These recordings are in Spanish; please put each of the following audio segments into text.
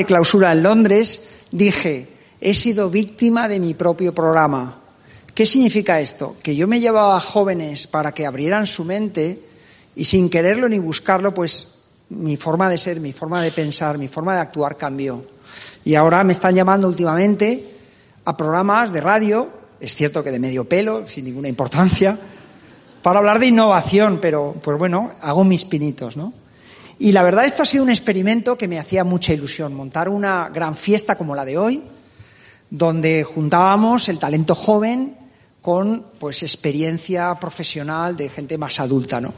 de clausura en Londres, dije, he sido víctima de mi propio programa. ¿Qué significa esto? Que yo me llevaba a jóvenes para que abrieran su mente y sin quererlo ni buscarlo, pues mi forma de ser, mi forma de pensar, mi forma de actuar cambió. Y ahora me están llamando últimamente a programas de radio, es cierto que de medio pelo, sin ninguna importancia, para hablar de innovación, pero pues bueno, hago mis pinitos, ¿no? Y la verdad esto ha sido un experimento que me hacía mucha ilusión, montar una gran fiesta como la de hoy, donde juntábamos el talento joven con pues experiencia profesional de gente más adulta, ¿no?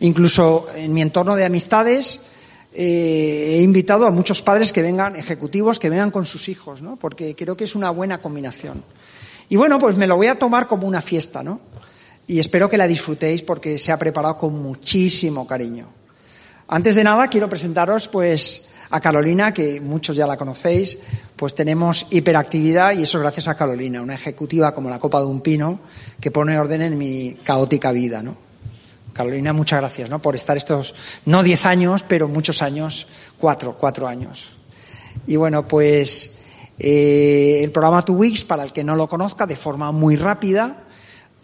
Incluso en mi entorno de amistades eh, he invitado a muchos padres que vengan, ejecutivos, que vengan con sus hijos, ¿no? Porque creo que es una buena combinación. Y bueno, pues me lo voy a tomar como una fiesta, ¿no? Y espero que la disfrutéis porque se ha preparado con muchísimo cariño. Antes de nada, quiero presentaros, pues, a Carolina, que muchos ya la conocéis, pues tenemos hiperactividad y eso gracias a Carolina, una ejecutiva como la copa de un pino que pone orden en mi caótica vida, ¿no? Carolina, muchas gracias ¿no? por estar estos, no diez años, pero muchos años, cuatro, cuatro años. Y bueno, pues eh, el programa Two Weeks, para el que no lo conozca, de forma muy rápida,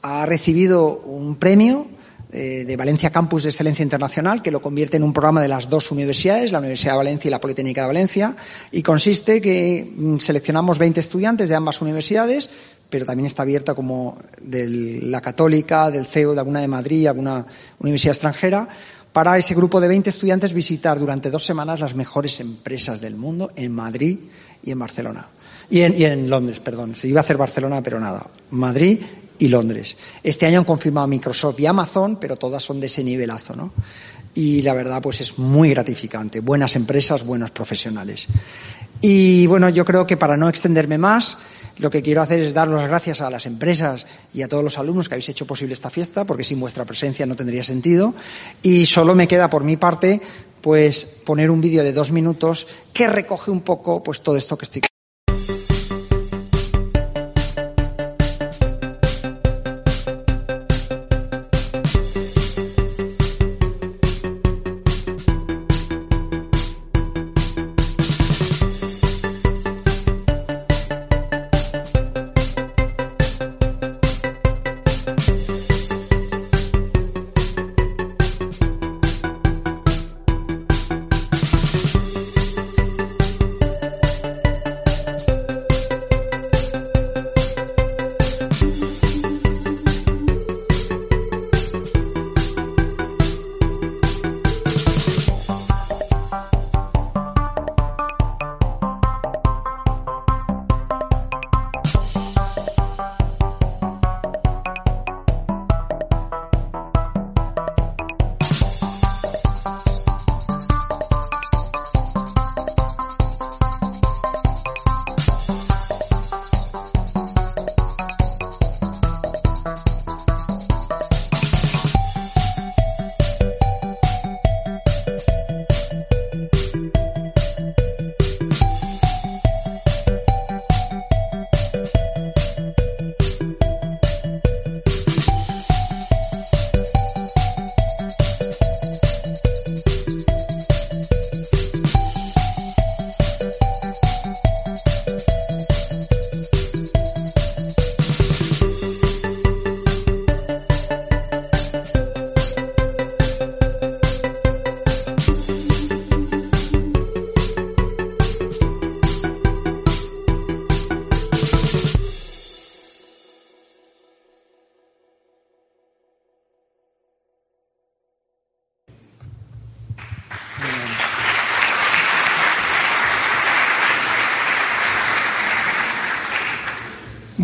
ha recibido un premio eh, de Valencia Campus de Excelencia Internacional, que lo convierte en un programa de las dos universidades, la Universidad de Valencia y la Politécnica de Valencia, y consiste que mm, seleccionamos 20 estudiantes de ambas universidades pero también está abierta como de la Católica, del CEU, de alguna de Madrid, alguna universidad extranjera, para ese grupo de 20 estudiantes visitar durante dos semanas las mejores empresas del mundo en Madrid y en Barcelona. Y en, y en Londres, perdón. Se iba a hacer Barcelona, pero nada. Madrid y Londres. Este año han confirmado Microsoft y Amazon, pero todas son de ese nivelazo, ¿no? Y la verdad, pues es muy gratificante. Buenas empresas, buenos profesionales. Y bueno, yo creo que para no extenderme más, lo que quiero hacer es dar las gracias a las empresas y a todos los alumnos que habéis hecho posible esta fiesta, porque sin vuestra presencia no tendría sentido. Y solo me queda por mi parte, pues, poner un vídeo de dos minutos que recoge un poco, pues, todo esto que estoy.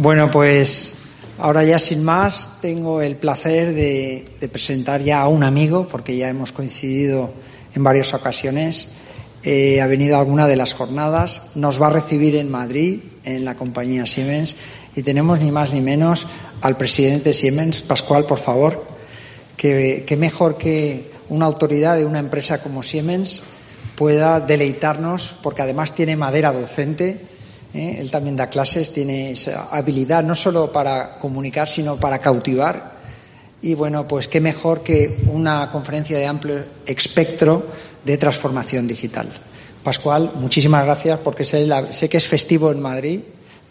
Bueno, pues ahora ya sin más tengo el placer de, presentar ya a un amigo, porque ya hemos coincidido en varias ocasiones. Eh, ha venido a alguna de las jornadas, nos va a recibir en Madrid, en la compañía Siemens, y tenemos ni más ni menos al presidente Siemens, Pascual, por favor, que, que mejor que una autoridad de una empresa como Siemens pueda deleitarnos, porque además tiene madera docente ¿eh? Él también da clases, tiene esa habilidad no solo para comunicar, sino para cautivar. Y bueno, pues qué mejor que una conferencia de amplio espectro de transformación digital. Pascual, muchísimas gracias porque sé, sé que es festivo en Madrid.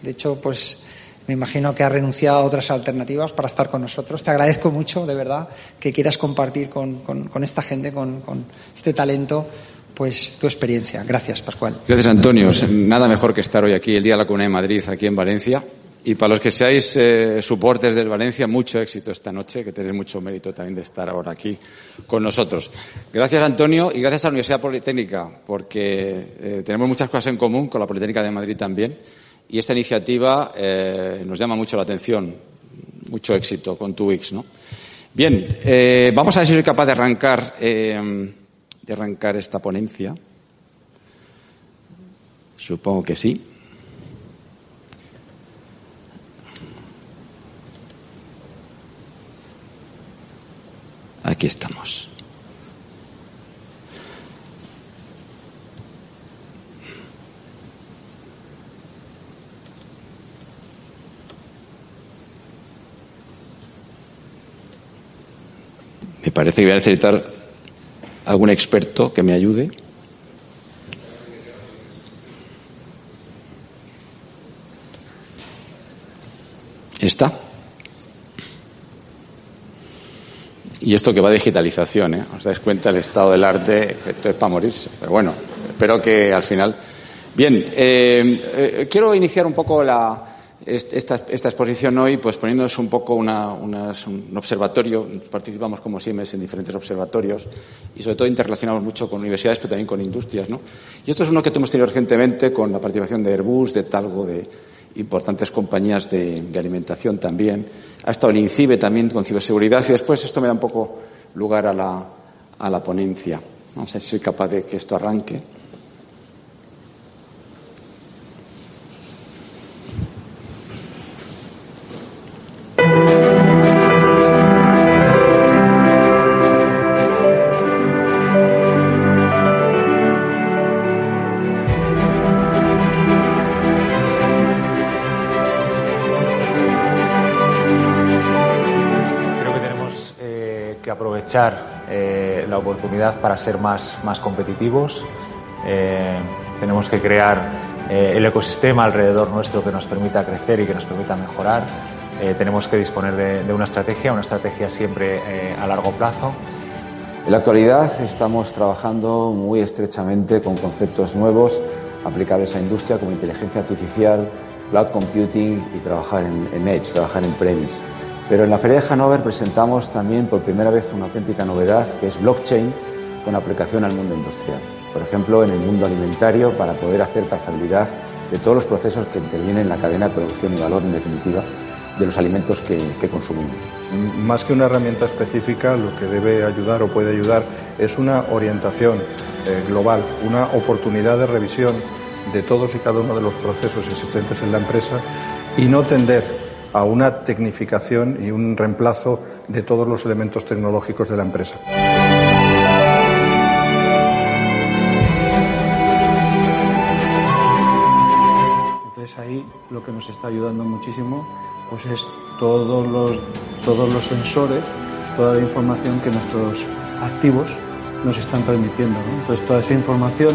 De hecho, pues me imagino que ha renunciado a otras alternativas para estar con nosotros. Te agradezco mucho, de verdad, que quieras compartir con, esta gente, con, este talento, pues tu experiencia. Gracias, Pascual. Gracias, Antonio. Nada mejor que estar hoy aquí, el Día de la Comunidad de Madrid, aquí en Valencia. Y para los que seáis eh, soportes del Valencia, mucho éxito esta noche, que tenéis mucho mérito también de estar ahora aquí con nosotros. Gracias, Antonio, y gracias a la Universidad Politécnica, porque eh, tenemos muchas cosas en común con la Politécnica de Madrid también y esta iniciativa eh, nos llama mucho la atención. Mucho éxito con tu ¿no? Bien, eh, vamos a ver si soy capaz de arrancar, eh, de arrancar esta ponencia. Supongo que sí. Aquí estamos. Me parece que voy a necesitar algún experto que me ayude. ¿Está? Y esto que va a digitalización, ¿eh? ¿Os dais cuenta el estado del arte? Esto es para morirse. Pero bueno, espero que al final. Bien, eh, eh, quiero iniciar un poco la, esta, exposición hoy, pues poniéndonos un poco un observatorio, participamos como Siemens en diferentes observatorios y sobre todo interrelacionamos mucho con universidades, pero también con industrias. ¿no? Y esto es uno que hemos tenido recientemente con la participación de Airbus, de Talgo, de importantes compañías de, alimentación también. Ha estado en INCIBE también con ciberseguridad y después esto me da un poco lugar a la, a la ponencia. No sé si soy capaz de que esto arranque. Eh, la oportunidad para ser más, más competitivos. Eh, tenemos que crear eh, el ecosistema alrededor nuestro que nos permita crecer y que nos permita mejorar. tenemos que disponer de, de, una estrategia, una estrategia siempre a largo plazo. En la actualidad estamos trabajando muy estrechamente con conceptos nuevos aplicables a industria como inteligencia artificial, cloud computing y trabajar en, en Edge, trabajar en premise. Pero en la Feria de Hannover presentamos también por primera vez una auténtica novedad que es blockchain con aplicación al mundo industrial. Por ejemplo, en el mundo alimentario para poder hacer trazabilidad de todos los procesos que intervienen en la cadena de producción y valor, en definitiva, de los alimentos que, consumimos. Más que una herramienta específica, lo que debe ayudar o puede ayudar es una orientación eh, global, una oportunidad de revisión de todos y cada uno de los procesos existentes en la empresa y no tender a una tecnificación y un reemplazo de todos los elementos tecnológicos de la empresa. Entonces ahí lo que nos está ayudando muchísimo pues es todos los, todos los sensores, toda la información que nuestros activos nos están transmitiendo. Entonces toda esa información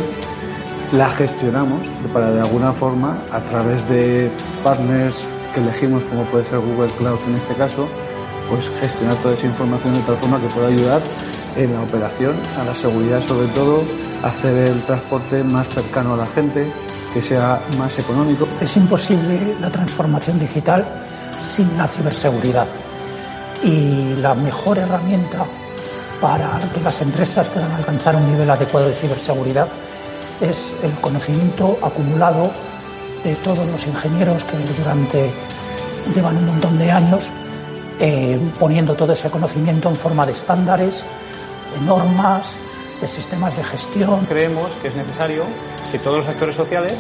la gestionamos para de alguna forma a través de partners que elegimos, como puede ser Google Cloud en este caso, pues gestionar toda esa información de tal forma que pueda ayudar en la operación, a la seguridad sobre todo, hacer el transporte más cercano a la gente, que sea más económico. Es imposible la transformación digital sin la ciberseguridad. Y la mejor herramienta para que las empresas puedan alcanzar un nivel adecuado de ciberseguridad es el conocimiento acumulado de todos los ingenieros que durante llevan un montón de años eh, poniendo todo ese conocimiento en forma de estándares, de normas, de sistemas de gestión. Creemos que es necesario que todos los actores sociales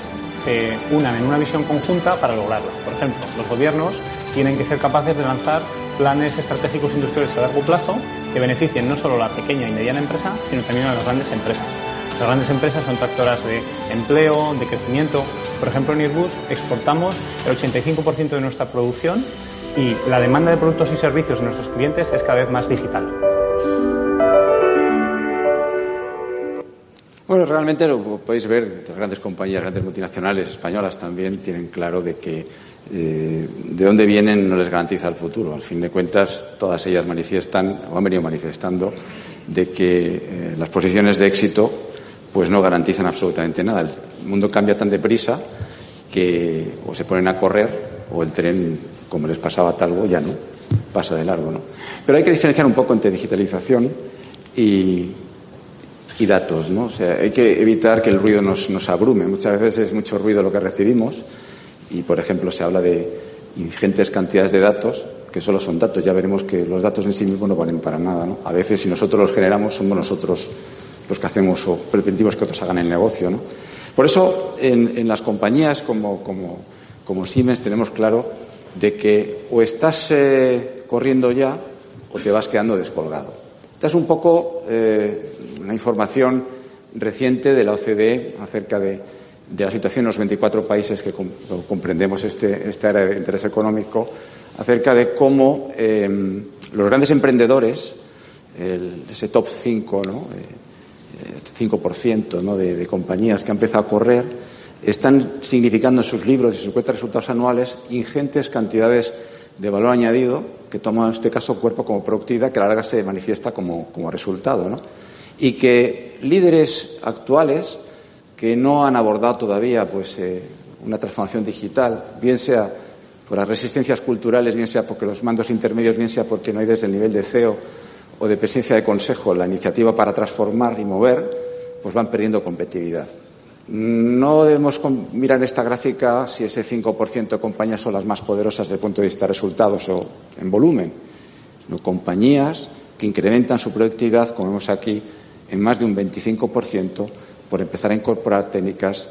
se unan en una visión conjunta para lograrlo. Por ejemplo, los gobiernos tienen que ser capaces de lanzar planes estratégicos industriales a largo plazo que beneficien no solo a la pequeña y mediana empresa, sino también a las grandes empresas. Las grandes empresas son tractoras de empleo, de crecimiento. Por ejemplo, en Airbus exportamos el 85% de nuestra producción y la demanda de productos y servicios de nuestros clientes es cada vez más digital. Bueno, realmente lo podéis ver, grandes compañías, grandes multinacionales españolas también tienen claro de que eh, de dónde vienen no les garantiza el futuro. Al fin de cuentas, todas ellas manifiestan, o han venido manifestando, de que eh, las posiciones de éxito pues no garantizan absolutamente nada. El mundo cambia tan deprisa que o se ponen a correr o el tren, como les pasaba a Talgo, ya no, pasa de largo. ¿no? Pero hay que diferenciar un poco entre digitalización y, y datos. ¿no? O sea, hay que evitar que el ruido nos, nos abrume. Muchas veces es mucho ruido lo que recibimos y, por ejemplo, se habla de ingentes cantidades de datos que solo son datos. Ya veremos que los datos en sí mismos no valen para nada. ¿no? A veces, si nosotros los generamos, somos nosotros los que hacemos o permitimos que otros hagan el negocio. ¿no? Por eso, en, las compañías como, como, Siemens tenemos claro de que o estás eh, corriendo ya o te vas quedando descolgado. Esta es un poco eh, una información reciente de la OCDE acerca de, de la situación en los 24 países que comprendemos este, esta área de interés económico, acerca de cómo eh, los grandes emprendedores, ese top 5, ¿no? Eh, 5% ¿no? de, compañías que han empezado a correr, están significando en sus libros y sus cuentas de resultados anuales ingentes cantidades de valor añadido que toma en este caso cuerpo como productividad que a la larga se manifiesta como, como resultado. ¿no? Y que líderes actuales que no han abordado todavía pues, eh, una transformación digital, bien sea por las resistencias culturales, bien sea porque los mandos intermedios, bien sea porque no hay desde el nivel de CEO o de presencia de consejo la iniciativa para transformar y mover, pues van perdiendo competitividad. No debemos mirar esta gráfica si ese 5% de compañías son las más poderosas desde el punto de vista de resultados o en volumen. No, compañías que incrementan su productividad, como vemos aquí, en más de un 25% por empezar a incorporar técnicas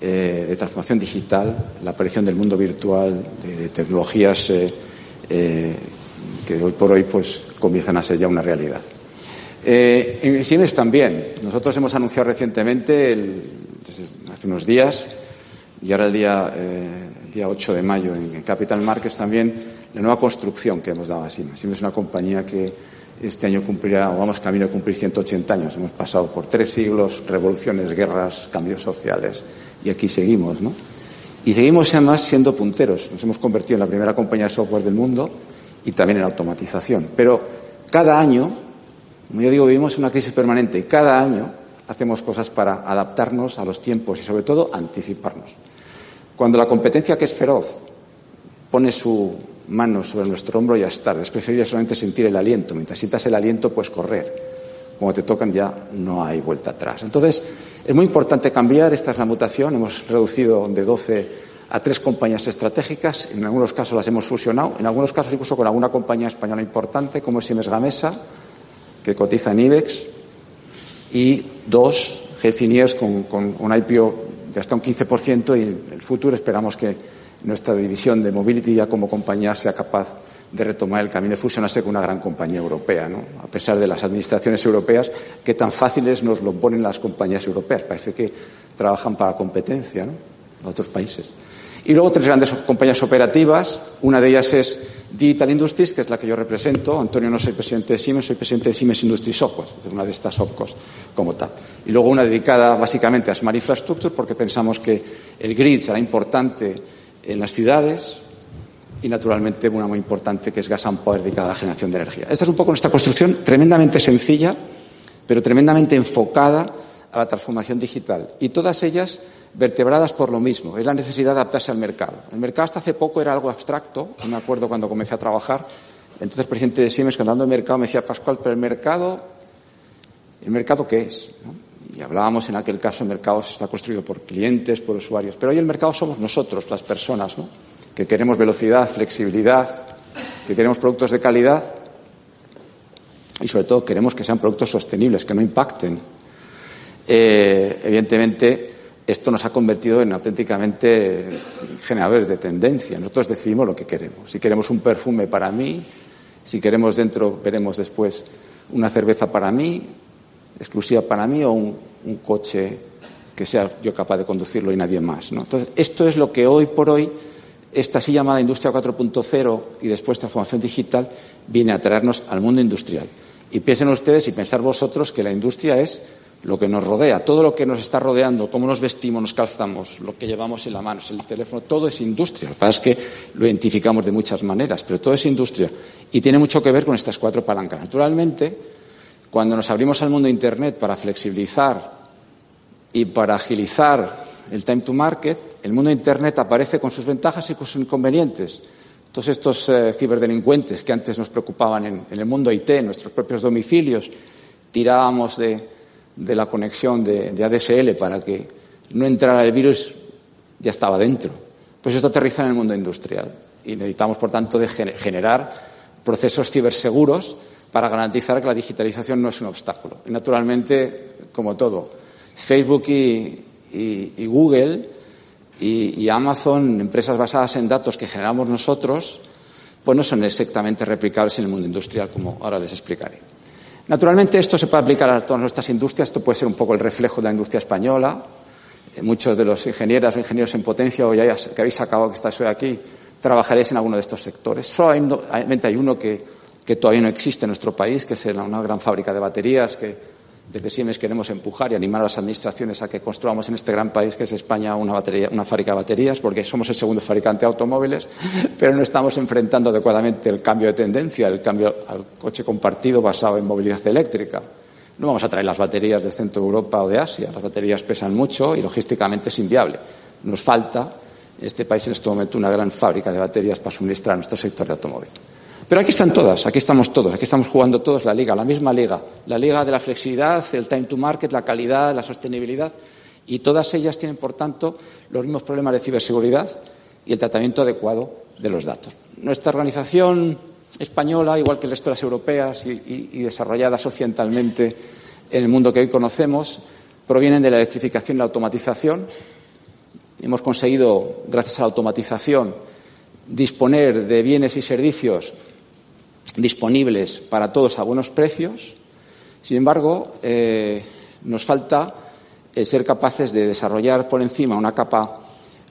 eh, de transformación digital, la aparición del mundo virtual, de, de tecnologías eh, eh, que hoy por hoy pues comienzan a ser ya una realidad. Eh, en Siemens también. Nosotros hemos anunciado recientemente, el, desde hace unos días, y ahora el día, eh, día 8 de mayo en Capital Markets también, la nueva construcción que hemos dado a Siemens. Siemens es una compañía que este año cumplirá, o vamos camino a cumplir 180 años. Hemos pasado por tres siglos, revoluciones, guerras, cambios sociales, y aquí seguimos, ¿no? Y seguimos además siendo punteros. Nos hemos convertido en la primera compañía de software del mundo y también en automatización. Pero cada año, como yo digo, vivimos una crisis permanente y cada año hacemos cosas para adaptarnos a los tiempos y sobre todo anticiparnos. Cuando la competencia que es feroz pone su mano sobre nuestro hombro ya está. Es preferible solamente sentir el aliento. Mientras sientas el aliento, puedes correr. Cuando te tocan ya no hay vuelta atrás. Entonces, es muy importante cambiar. Esta es la mutación. Hemos reducido de 12 a tres compañías estratégicas. En algunos casos las hemos fusionado. En algunos casos incluso con alguna compañía española importante, como es Siemens Gamesa, que cotiza en IBEX. Y dos, Health con, con un IPO de hasta un 15% y en el futuro esperamos que nuestra división de Mobility ya como compañía sea capaz de retomar el camino de fusionarse con una gran compañía europea, ¿no? a pesar de las administraciones europeas que tan fáciles nos lo ponen las compañías europeas. Parece que trabajan para competencia ¿no? a otros países. Y luego tres grandes compañías operativas. Una de ellas es Digital Industries, que es la que yo represento. Antonio, no soy presidente de Siemens, soy presidente de Siemens Industry Software, una de estas OPCOs como tal. Y luego una dedicada básicamente a Smart Infrastructure, porque pensamos que el grid será importante en las ciudades y, naturalmente, una muy importante que es Gas and Power dedicada a la generación de energía. Esta es un poco nuestra construcción, tremendamente sencilla, pero tremendamente enfocada a la transformación digital. Y todas ellas vertebradas por lo mismo, es la necesidad de adaptarse al mercado. El mercado hasta hace poco era algo abstracto, no me acuerdo cuando comencé a trabajar, entonces presidente de Siemens, cuando hablando de mercado, me decía Pascual, pero el mercado, ¿el mercado qué es? ¿no? Y hablábamos en aquel caso, el mercado está construido por clientes, por usuarios, pero hoy el mercado somos nosotros, las personas, ¿no? que queremos velocidad, flexibilidad, que queremos productos de calidad y sobre todo queremos que sean productos sostenibles, que no impacten. Eh, evidentemente, esto nos ha convertido en auténticamente generadores de tendencia. Nosotros decidimos lo que queremos. Si queremos un perfume para mí, si queremos dentro, veremos después, una cerveza para mí, exclusiva para mí, o un, coche que sea yo capaz de conducirlo y nadie más. Entonces, esto es lo que hoy por hoy, esta así llamada industria 4.0 y después transformación digital, viene a traernos al mundo industrial. Y piensen ustedes y pensar vosotros que la industria es lo que nos rodea, todo lo que nos está rodeando, cómo nos vestimos, nos calzamos, lo que llevamos en la mano, el teléfono, todo es industria. Lo que pasa es que lo identificamos de muchas maneras, pero todo es industria y tiene mucho que ver con estas cuatro palancas. Naturalmente, cuando nos abrimos al mundo Internet para flexibilizar y para agilizar el time to market, el mundo Internet aparece con sus ventajas y con sus inconvenientes. Todos estos eh, ciberdelincuentes que antes nos preocupaban en el mundo IT, en nuestros propios domicilios, tirábamos de, de la conexión de, ADSL para que no entrara el virus, ya estaba dentro. Pues esto aterriza en el mundo industrial y necesitamos, por tanto, de generar procesos ciberseguros para garantizar que la digitalización no es un obstáculo. Y, naturalmente, como todo, Facebook y, y, y Google y, Amazon, empresas basadas en datos que generamos nosotros, pues no son exactamente replicables en el mundo industrial, como ahora les explicaré. Naturalmente, esto se puede aplicar a todas nuestras industrias. Esto puede ser un poco el reflejo de la industria española. Eh, muchos de los ingenieros o ingenieros en potencia, o ya que habéis acabado que estáis hoy aquí, trabajaréis en alguno de estos sectores. Solamente hay uno que, que todavía no existe en nuestro país, que es una gran fábrica de baterías que desde Siemens queremos empujar y animar a las administraciones a que construamos en este gran país que es España una, fábrica de baterías, porque somos el segundo fabricante de automóviles, pero no estamos enfrentando adecuadamente el cambio de tendencia, el cambio al coche compartido basado en movilidad eléctrica. No vamos a traer las baterías del centro de Europa o de Asia. Las baterías pesan mucho y logísticamente es inviable. Nos falta en este país en este momento una gran fábrica de baterías para suministrar a nuestro sector de automóvil. Pero aquí están todas, aquí estamos todos, aquí estamos jugando todos la liga, la misma liga, la liga de la flexibilidad, el time to market, la calidad, la sostenibilidad, y todas ellas tienen, por tanto, los mismos problemas de ciberseguridad y el tratamiento adecuado de los datos. Nuestra organización española, igual que el resto de las europeas y, desarrolladas occidentalmente en el mundo que hoy conocemos, provienen de la electrificación y la automatización. Hemos conseguido, gracias a la automatización, disponer de bienes y servicios disponibles para todos a buenos precios. Sin embargo, eh, nos falta el ser capaces de desarrollar por encima una capa,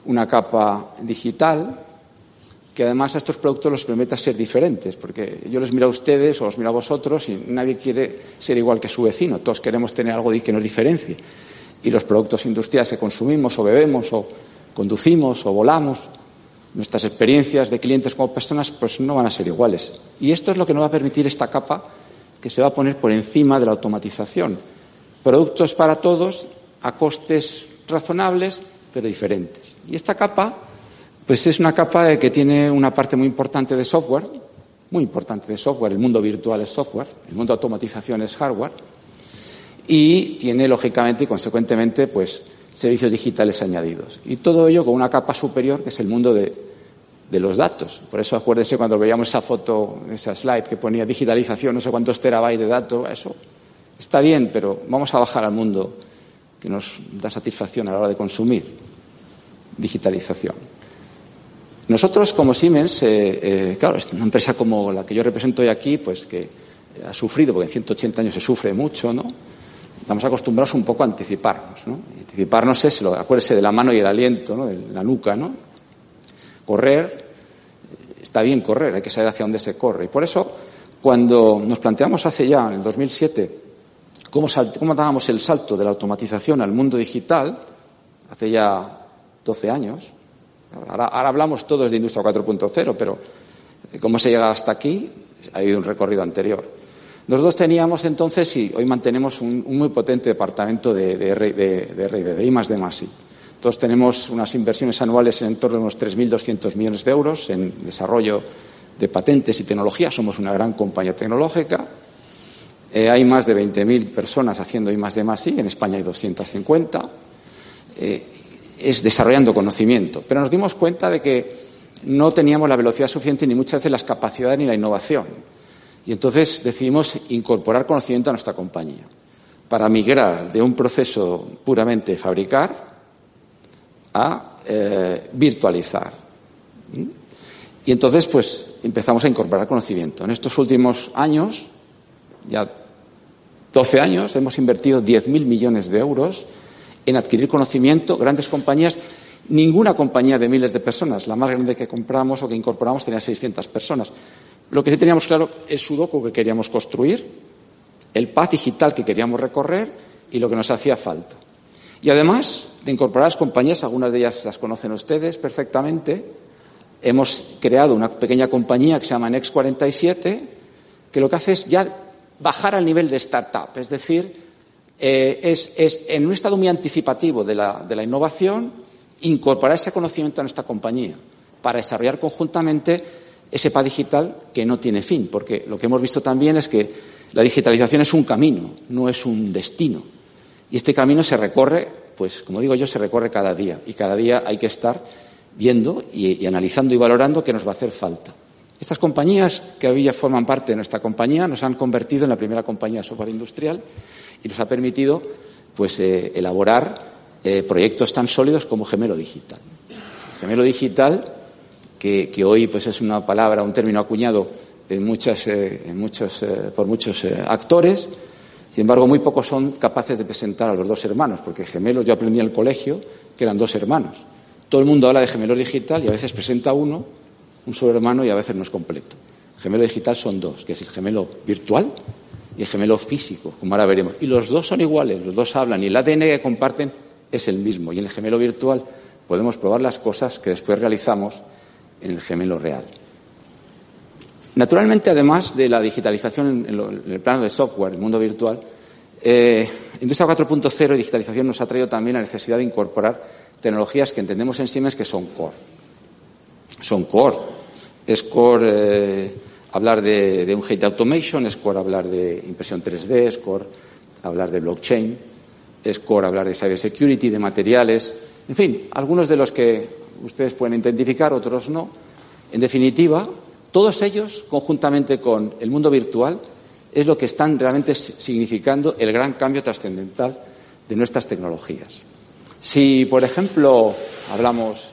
una capa digital que además a estos productos los permita ser diferentes, porque yo les miro a ustedes o los miro a vosotros y nadie quiere ser igual que su vecino, todos queremos tener algo que nos diferencie. Y los productos industriales que consumimos o bebemos o conducimos o volamos nuestras experiencias de clientes como personas pues no van a ser iguales. Y esto es lo que nos va a permitir esta capa que se va a poner por encima de la automatización. Productos para todos a costes razonables, pero diferentes. Y esta capa, pues es una capa que tiene una parte muy importante de software, muy importante de software. El mundo virtual es software, el mundo de automatización es hardware. Y tiene, lógicamente y consecuentemente, pues servicios digitales añadidos. Y todo ello con una capa superior que es el mundo de, de los datos. Por eso acuérdese cuando veíamos esa foto, esa slide que ponía digitalización, no sé cuántos terabytes de datos, eso está bien, pero vamos a bajar al mundo que nos da satisfacción a la hora de consumir. Digitalización. Nosotros, como Siemens, eh, eh, claro, una empresa como la que yo represento hoy aquí, pues que ha sufrido, porque en 180 años se sufre mucho, ¿no? Estamos acostumbrados un poco a anticiparnos, ¿no? Anticiparnos es, acuérdese de la mano y el aliento, ¿no? De la nuca, ¿no? Correr, está bien correr, hay que saber hacia dónde se corre. Y por eso, cuando nos planteamos hace ya, en el 2007, cómo, cómo dábamos el salto de la automatización al mundo digital, hace ya 12 años, ahora, ahora hablamos todos de industria 4.0, pero cómo se llega hasta aquí, ha habido un recorrido anterior. Nosotros teníamos entonces, y hoy mantenemos un, muy potente departamento de, de, de, de, de, I más de más Todos tenemos unas inversiones anuales en torno a unos 3.200 millones de euros en desarrollo de patentes y tecnología. Somos una gran compañía tecnológica. Eh, hay más de 20.000 personas haciendo I más de más En España hay 250. Eh, es desarrollando conocimiento. Pero nos dimos cuenta de que no teníamos la velocidad suficiente ni muchas veces las capacidades ni la innovación. Y entonces decidimos incorporar conocimiento a nuestra compañía para migrar de un proceso puramente fabricar a eh, virtualizar. ¿Mm? Y entonces, pues, empezamos a incorporar conocimiento. En estos últimos años, ya 12 años, hemos invertido 10.000 millones de euros en adquirir conocimiento, grandes compañías. Ninguna compañía de miles de personas, la más grande que compramos o que incorporamos tenía 600 personas. Lo que sí teníamos claro es sudoku que queríamos construir, el paz digital que queríamos recorrer y lo que nos hacía falta. Y además de incorporar las compañías, algunas de ellas las conocen ustedes perfectamente, hemos creado una pequeña compañía que se llama Next47, que lo que hace es ya bajar al nivel de startup, es decir, eh, es, en un estado muy anticipativo de la, de la innovación incorporar ese conocimiento a nuestra compañía para desarrollar conjuntamente ese PA digital que no tiene fin, porque lo que hemos visto también es que la digitalización es un camino, no es un destino. Y este camino se recorre, pues como digo yo, se recorre cada día. Y cada día hay que estar viendo y, analizando y valorando qué nos va a hacer falta. Estas compañías que hoy ya forman parte de nuestra compañía nos han convertido en la primera compañía de software industrial y nos ha permitido pues, eh, elaborar eh, proyectos tan sólidos como Gemelo Digital. Gemelo Digital, que, hoy pues, es una palabra, un término acuñado en muchas, eh, en muchos, por muchos actores, sin embargo, muy pocos son capaces de presentar a los dos hermanos, porque gemelos yo aprendí en el colegio que eran dos hermanos. Todo el mundo habla de gemelos digital y a veces presenta uno, un solo hermano, y a veces no es completo. Gemelo digital son dos, que es el gemelo virtual y el gemelo físico, como ahora veremos. Y los dos son iguales, los dos hablan y el ADN que comparten es el mismo. Y en el gemelo virtual podemos probar las cosas que después realizamos el gemelo real. Naturalmente, además de la digitalización en, el plano de software, el mundo virtual, eh, Industria 4.0 y digitalización nos ha traído también la necesidad de incorporar tecnologías que entendemos en Siemens que son core. Son core. Es core eh, hablar de, un hate automation, es core hablar de impresión 3D, es core hablar de blockchain, es core hablar de cybersecurity, de materiales, en fin, algunos de los que ustedes pueden identificar, otros no. En definitiva, todos ellos, conjuntamente con el mundo virtual, es lo que están realmente significando el gran cambio trascendental de nuestras tecnologías. Si, por ejemplo, hablamos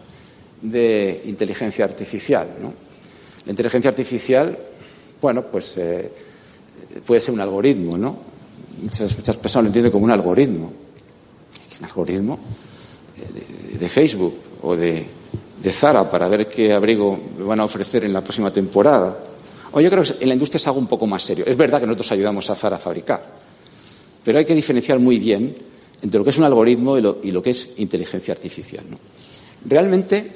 de inteligencia artificial, ¿no? La inteligencia artificial, bueno, pues eh, puede ser un algoritmo, ¿no? Muchas, muchas personas lo entienden como un algoritmo. ¿Un algoritmo? de Facebook o de de Zara para ver qué abrigo van a ofrecer en la próxima temporada. O yo creo que en la industria es algo un poco más serio. Es verdad que nosotros ayudamos a Zara a fabricar, pero hay que diferenciar muy bien entre lo que es un algoritmo y lo, que es inteligencia artificial. Realmente,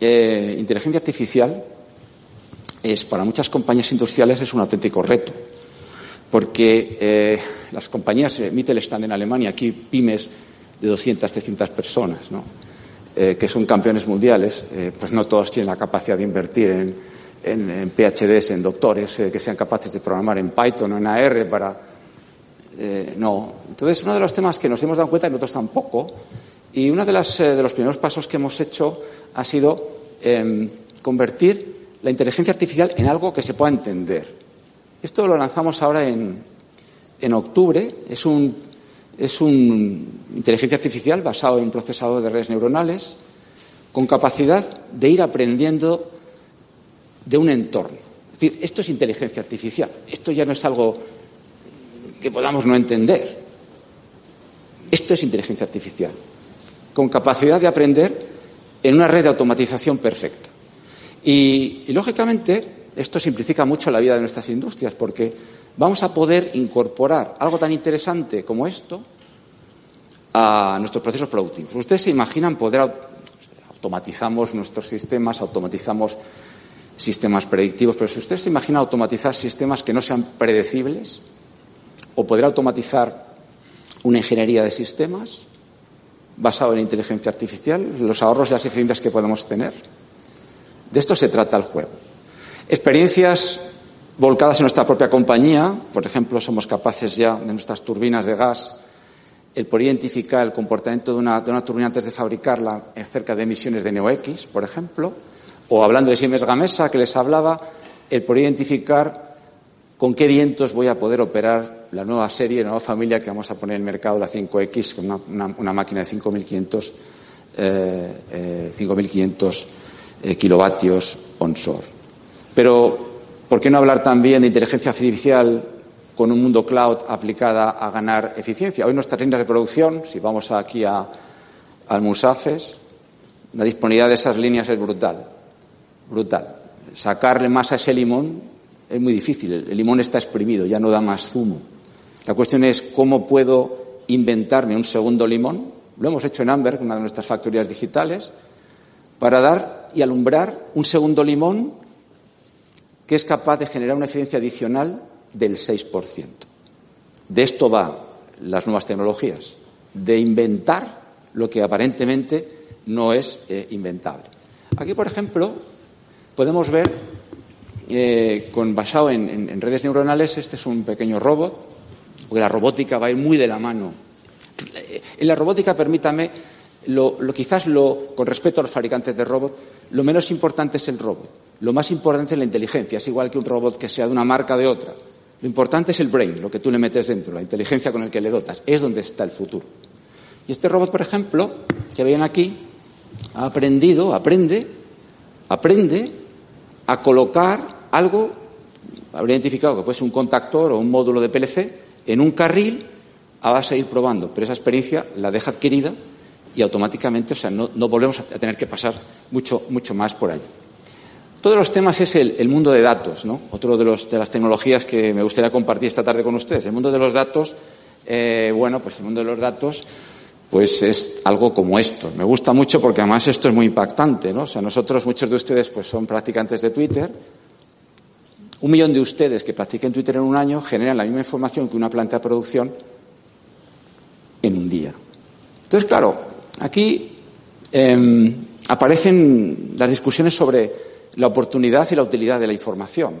eh, inteligencia artificial es para muchas compañías industriales es un auténtico reto, porque eh, las compañías, eh, Mittelstand en Alemania, aquí pymes de 200, 300 personas, ¿no? Eh, que son campeones mundiales, eh, pues no todos tienen la capacidad de invertir en, en, PhDs, en doctores eh, que sean capaces de programar en Python o en AR para. no. Entonces, uno de los temas que nos hemos dado cuenta, y nosotros tampoco, y uno de, de los primeros pasos que hemos hecho ha sido em, convertir la inteligencia artificial en algo que se pueda entender. Esto lo lanzamos ahora en, en octubre. Es un es una inteligencia artificial basado en un procesador de redes neuronales con capacidad de ir aprendiendo de un entorno. Es decir, esto es inteligencia artificial. Esto ya no es algo que podamos no entender. Esto es inteligencia artificial, con capacidad de aprender en una red de automatización perfecta. Y, y lógicamente, esto simplifica mucho la vida de nuestras industrias, porque vamos a poder incorporar algo tan interesante como esto a nuestros procesos productivos. Ustedes se imaginan poder automatizamos nuestros sistemas, automatizamos sistemas predictivos, pero si ustedes se imaginan automatizar sistemas que no sean predecibles o poder automatizar una ingeniería de sistemas basado en inteligencia artificial, los ahorros y las eficiencias que podemos tener. De esto se trata el juego. Experiencias volcadas en nuestra propia compañía. Por ejemplo, somos capaces ya de nuestras turbinas de gas el poder identificar el comportamiento de una, turbina antes de fabricarla acerca de emisiones de NOx, por ejemplo, o hablando de Siemens Gamesa, que les hablaba, el poder identificar con qué vientos voy a poder operar la nueva serie, la nueva familia que vamos a poner en el mercado, la 5X, con una, máquina de 5.500 eh, eh, eh, kilovatios onshore. Pero, ¿por qué no hablar también de inteligencia artificial con un mundo cloud aplicada a ganar eficiencia? Hoy nuestras líneas de producción, si vamos aquí a, al Musafes, la disponibilidad de esas líneas es brutal, brutal. Sacarle más a ese limón es muy difícil. El limón está exprimido, ya no da más zumo. La cuestión es cómo puedo inventarme un segundo limón, lo hemos hecho en Amberg, una de nuestras factorías digitales, para dar y alumbrar un segundo limón que es capaz de generar una eficiencia adicional del 6%. De esto va las nuevas tecnologías, de inventar lo que aparentemente no es eh, inventable. Aquí, por ejemplo, podemos ver, eh, con, basado en, redes neuronales, este es un pequeño robot, porque la robótica va a ir muy de la mano. Eh, en la robótica, permítame, lo, quizás lo, con respecto a los fabricantes de robots, lo menos importante es el robot. Lo más importante es la inteligencia. Es igual que un robot que sea de una marca o de otra. Lo importante es el brain, lo que tú le metes dentro, la inteligencia con el que le dotas. Es donde está el futuro. Y este robot, por ejemplo, que ven aquí, ha aprendido, aprende, aprende a colocar algo, habría identificado que puede ser un contactor o un módulo de PLC, en un carril a base de ir probando. Pero esa experiencia la deja adquirida y automáticamente, o sea, no, volvemos a tener que pasar mucho, mucho más por ahí. Todos los temas es el, mundo de datos, ¿no? Otro de, los, de las tecnologías que me gustaría compartir esta tarde con ustedes. El mundo de los datos, eh, bueno, pues el mundo de los datos pues es algo como esto. Me gusta mucho porque además esto es muy impactante, ¿no? O sea, nosotros, muchos de ustedes, pues son practicantes de Twitter. Un millón de ustedes que practiquen Twitter en un año generan la misma información que una planta de producción en un día. Entonces, claro, aquí em, aparecen las discusiones sobre la oportunidad y la utilidad de la información.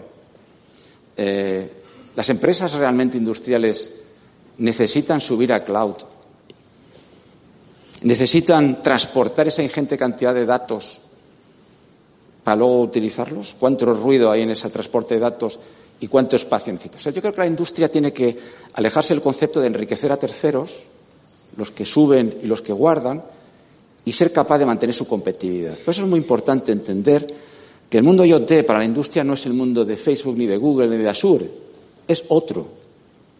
Eh, las empresas realmente industriales necesitan subir a cloud necesitan transportar esa ingente cantidad de datos para luego utilizarlos. ¿Cuánto ruido hay en ese transporte de datos y cuánto espacio necesita? Yo creo que la industria tiene que alejarse del concepto de enriquecer a terceros, los que suben y los que guardan, y ser capaz de mantener su competitividad. Por eso es muy importante entender que el mundo IoT para la industria no es el mundo de Facebook, ni de Google, ni de Azure, es otro.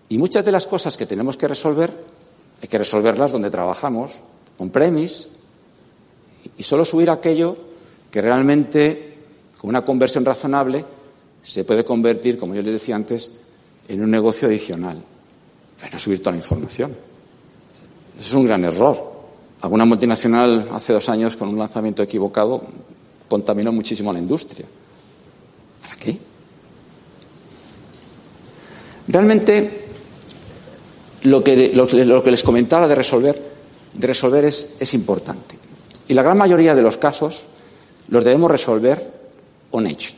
Y muchas de las cosas que tenemos que resolver, hay que resolverlas donde trabajamos, con premis y solo subir aquello que realmente, con una conversión razonable, se puede convertir, como yo les decía antes, en un negocio adicional. Pero no subir toda la información. Eso es un gran error. Alguna multinacional hace dos años, con un lanzamiento equivocado, contaminó muchísimo a la industria. ¿Para qué? Realmente, lo que, lo que les comentaba de resolver de resolver es, es importante. Y la gran mayoría de los casos los debemos resolver on edge,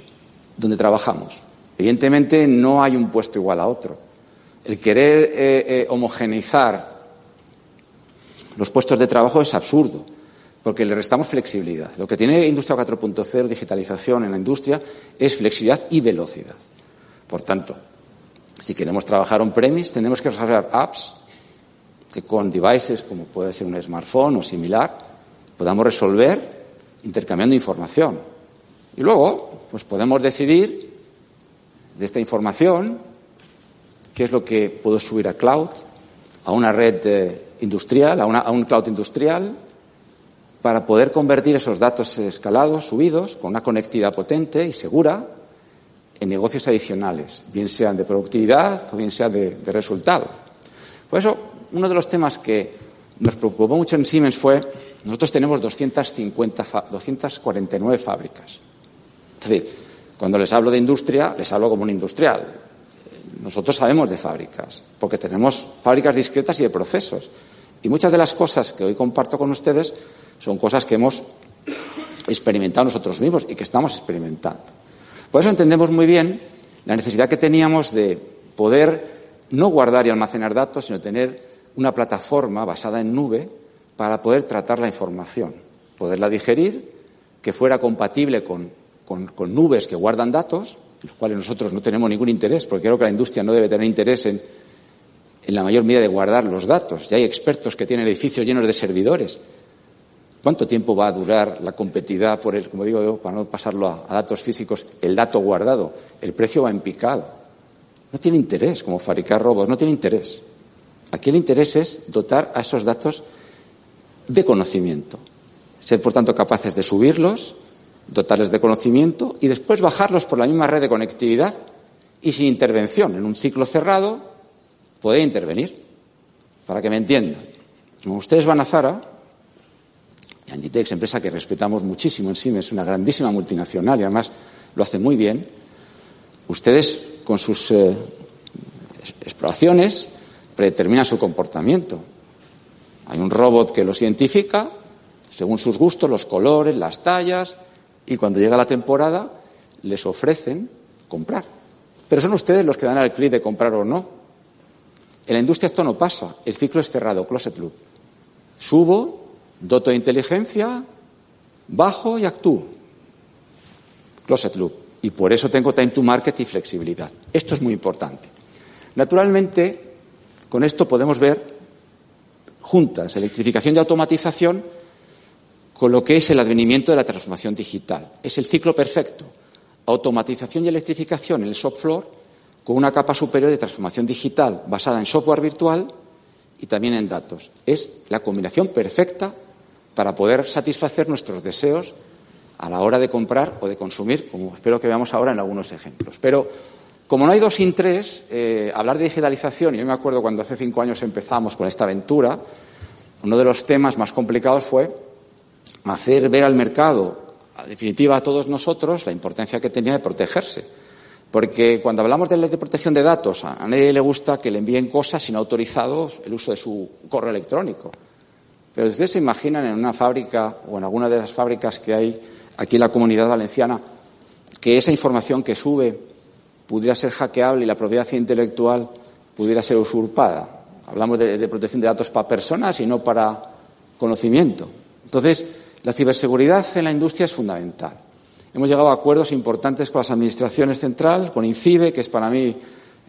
donde trabajamos. Evidentemente no hay un puesto igual a otro. El querer eh, eh, homogeneizar los puestos de trabajo es absurdo, porque le restamos flexibilidad. Lo que tiene Industria 4.0, digitalización en la industria, es flexibilidad y velocidad. Por tanto, si queremos trabajar on-premise, tenemos que desarrollar apps que con devices como puede ser un smartphone o similar podamos resolver intercambiando información. Y luego, pues podemos decidir de esta información qué es lo que puedo subir a cloud, a una red eh, industrial, a, a un cloud industrial, para poder convertir esos datos escalados, subidos, con una conectividad potente y segura, en negocios adicionales, bien sean de productividad o bien sean de, resultado. Por eso, uno de los temas que nos preocupó mucho en Siemens fue, nosotros tenemos 250, 249 fábricas. Es decir, cuando les hablo de industria, les hablo como un industrial. Nosotros sabemos de fábricas, porque tenemos fábricas discretas y de procesos. Y muchas de las cosas que hoy comparto con ustedes son cosas que hemos experimentado nosotros mismos y que estamos experimentando. Por eso entendemos muy bien la necesidad que teníamos de poder no guardar y almacenar datos, sino tener una plataforma basada en nube para poder tratar la información, poderla digerir, que fuera compatible con, nubes que guardan datos, los cuales nosotros no tenemos ningún interés, porque creo que la industria no debe tener interés en, en la mayor medida de guardar los datos. Ya hay expertos que tienen edificios llenos de servidores. ¿Cuánto tiempo va a durar la competitividad por el, como digo para no pasarlo a, datos físicos, el dato guardado? El precio va en picado. No tiene interés, como fabricar robots, no tiene interés. Aquí el interés es dotar a esos datos de conocimiento. Ser, por tanto, capaces de subirlos, dotarles de conocimiento y después bajarlos por la misma red de conectividad y sin intervención. En un ciclo cerrado puede intervenir. para que me entiendan. Como ustedes van a Zara, y Anditex, empresa que respetamos muchísimo en sí, es una grandísima multinacional y además lo hace muy bien, ustedes con sus eh, exploraciones predeterminan su comportamiento. Hay un robot que los identifica según sus gustos, los colores, las tallas, y cuando llega la temporada les ofrecen comprar. Pero son ustedes los que dan el clic de comprar o no. En la industria esto no pasa. El ciclo es cerrado, closet loop. Subo, doto de inteligencia, bajo y actúo. Closet loop. Y por eso tengo time to market y flexibilidad. Esto es muy importante. Naturalmente, con esto podemos ver juntas electrificación y automatización con lo que es el advenimiento de la transformación digital. Es el ciclo perfecto. Automatización y electrificación en el shop floor con una capa superior de transformación digital basada en software virtual y también en datos. Es la combinación perfecta para poder satisfacer nuestros deseos a la hora de comprar o de consumir, como espero que veamos ahora en algunos ejemplos. Pero como no hay dos sin tres, eh, hablar de digitalización, y yo me acuerdo cuando hace cinco años empezamos con esta aventura, uno de los temas más complicados fue hacer ver al mercado, en definitiva a todos nosotros, la importancia que tenía de protegerse. Porque cuando hablamos de ley de protección de datos, a nadie le gusta que le envíen cosas sin autorizados el uso de su correo electrónico. Pero ustedes se imaginan en una fábrica o en alguna de las fábricas que hay aquí en la comunidad valenciana que esa información que sube pudiera ser hackeable y la propiedad intelectual pudiera ser usurpada. Hablamos de, protección de datos para personas y no para conocimiento. Entonces, la ciberseguridad en la industria es fundamental. Hemos llegado a acuerdos importantes con las administraciones centrales, con INCIBE, que es para mí,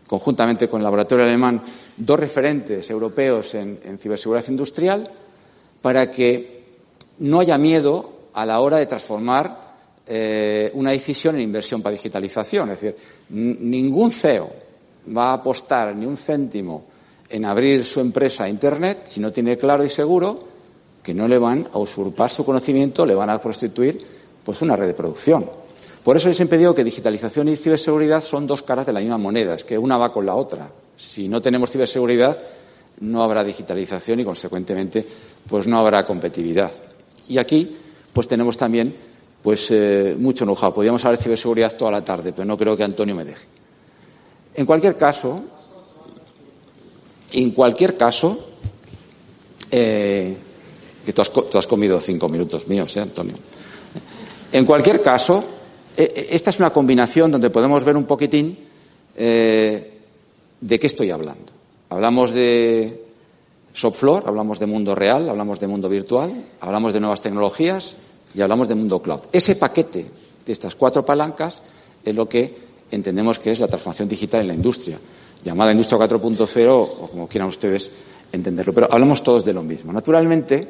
conjuntamente con el laboratorio alemán, dos referentes europeos en, ciberseguridad industrial, para que no haya miedo a la hora de transformar eh, una decisión en inversión para digitalización. Es decir, ningún CEO va a apostar ni un céntimo en abrir su empresa a Internet si no tiene claro y seguro que no le van a usurpar su conocimiento, le van a prostituir pues una red de producción. Por eso les he digo que digitalización y ciberseguridad son dos caras de la misma moneda, es que una va con la otra. Si no tenemos ciberseguridad, no habrá digitalización y, consecuentemente, pues no habrá competitividad. Y aquí, pues tenemos también pues eh, mucho enojado. Podríamos hablar de ciberseguridad toda la tarde, pero no creo que Antonio me deje. En cualquier caso, en cualquier caso, eh, que tú has, comido cinco minutos míos, ¿eh, Antonio? En cualquier caso, esta es una combinación donde podemos ver un poquitín de qué estoy hablando. Hablamos de shop floor, hablamos de mundo real, hablamos de mundo virtual, hablamos de nuevas tecnologías, y hablamos de mundo cloud. Ese paquete de estas cuatro palancas es lo que entendemos que es la transformación digital en la industria, llamada Industria 4.0 o como quieran ustedes entenderlo. Pero hablamos todos de lo mismo. Naturalmente,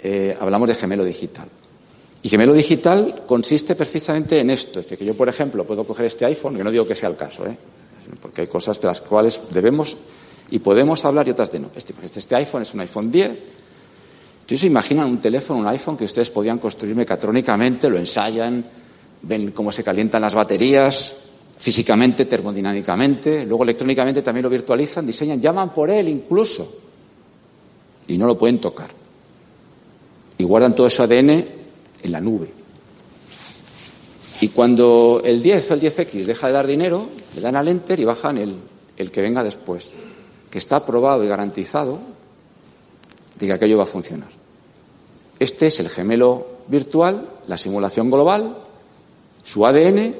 eh, hablamos de gemelo digital. Y gemelo digital consiste precisamente en esto. Es decir, que yo, por ejemplo, puedo coger este iPhone, que no digo que sea el caso, ¿eh? porque hay cosas de las cuales debemos y podemos hablar y otras de no. Este, este, este iPhone es un iPhone 10 ¿Ustedes se imaginan un teléfono, un iPhone que ustedes podían construir mecatrónicamente, lo ensayan, ven cómo se calientan las baterías, físicamente, termodinámicamente, luego electrónicamente también lo virtualizan, diseñan, llaman por él incluso, y no lo pueden tocar. Y guardan todo ese ADN en la nube. Y cuando el 10 o el 10X deja de dar dinero, le dan al enter y bajan el, el que venga después, que está aprobado y garantizado de que aquello va a funcionar. Este es el gemelo virtual, la simulación global, su ADN,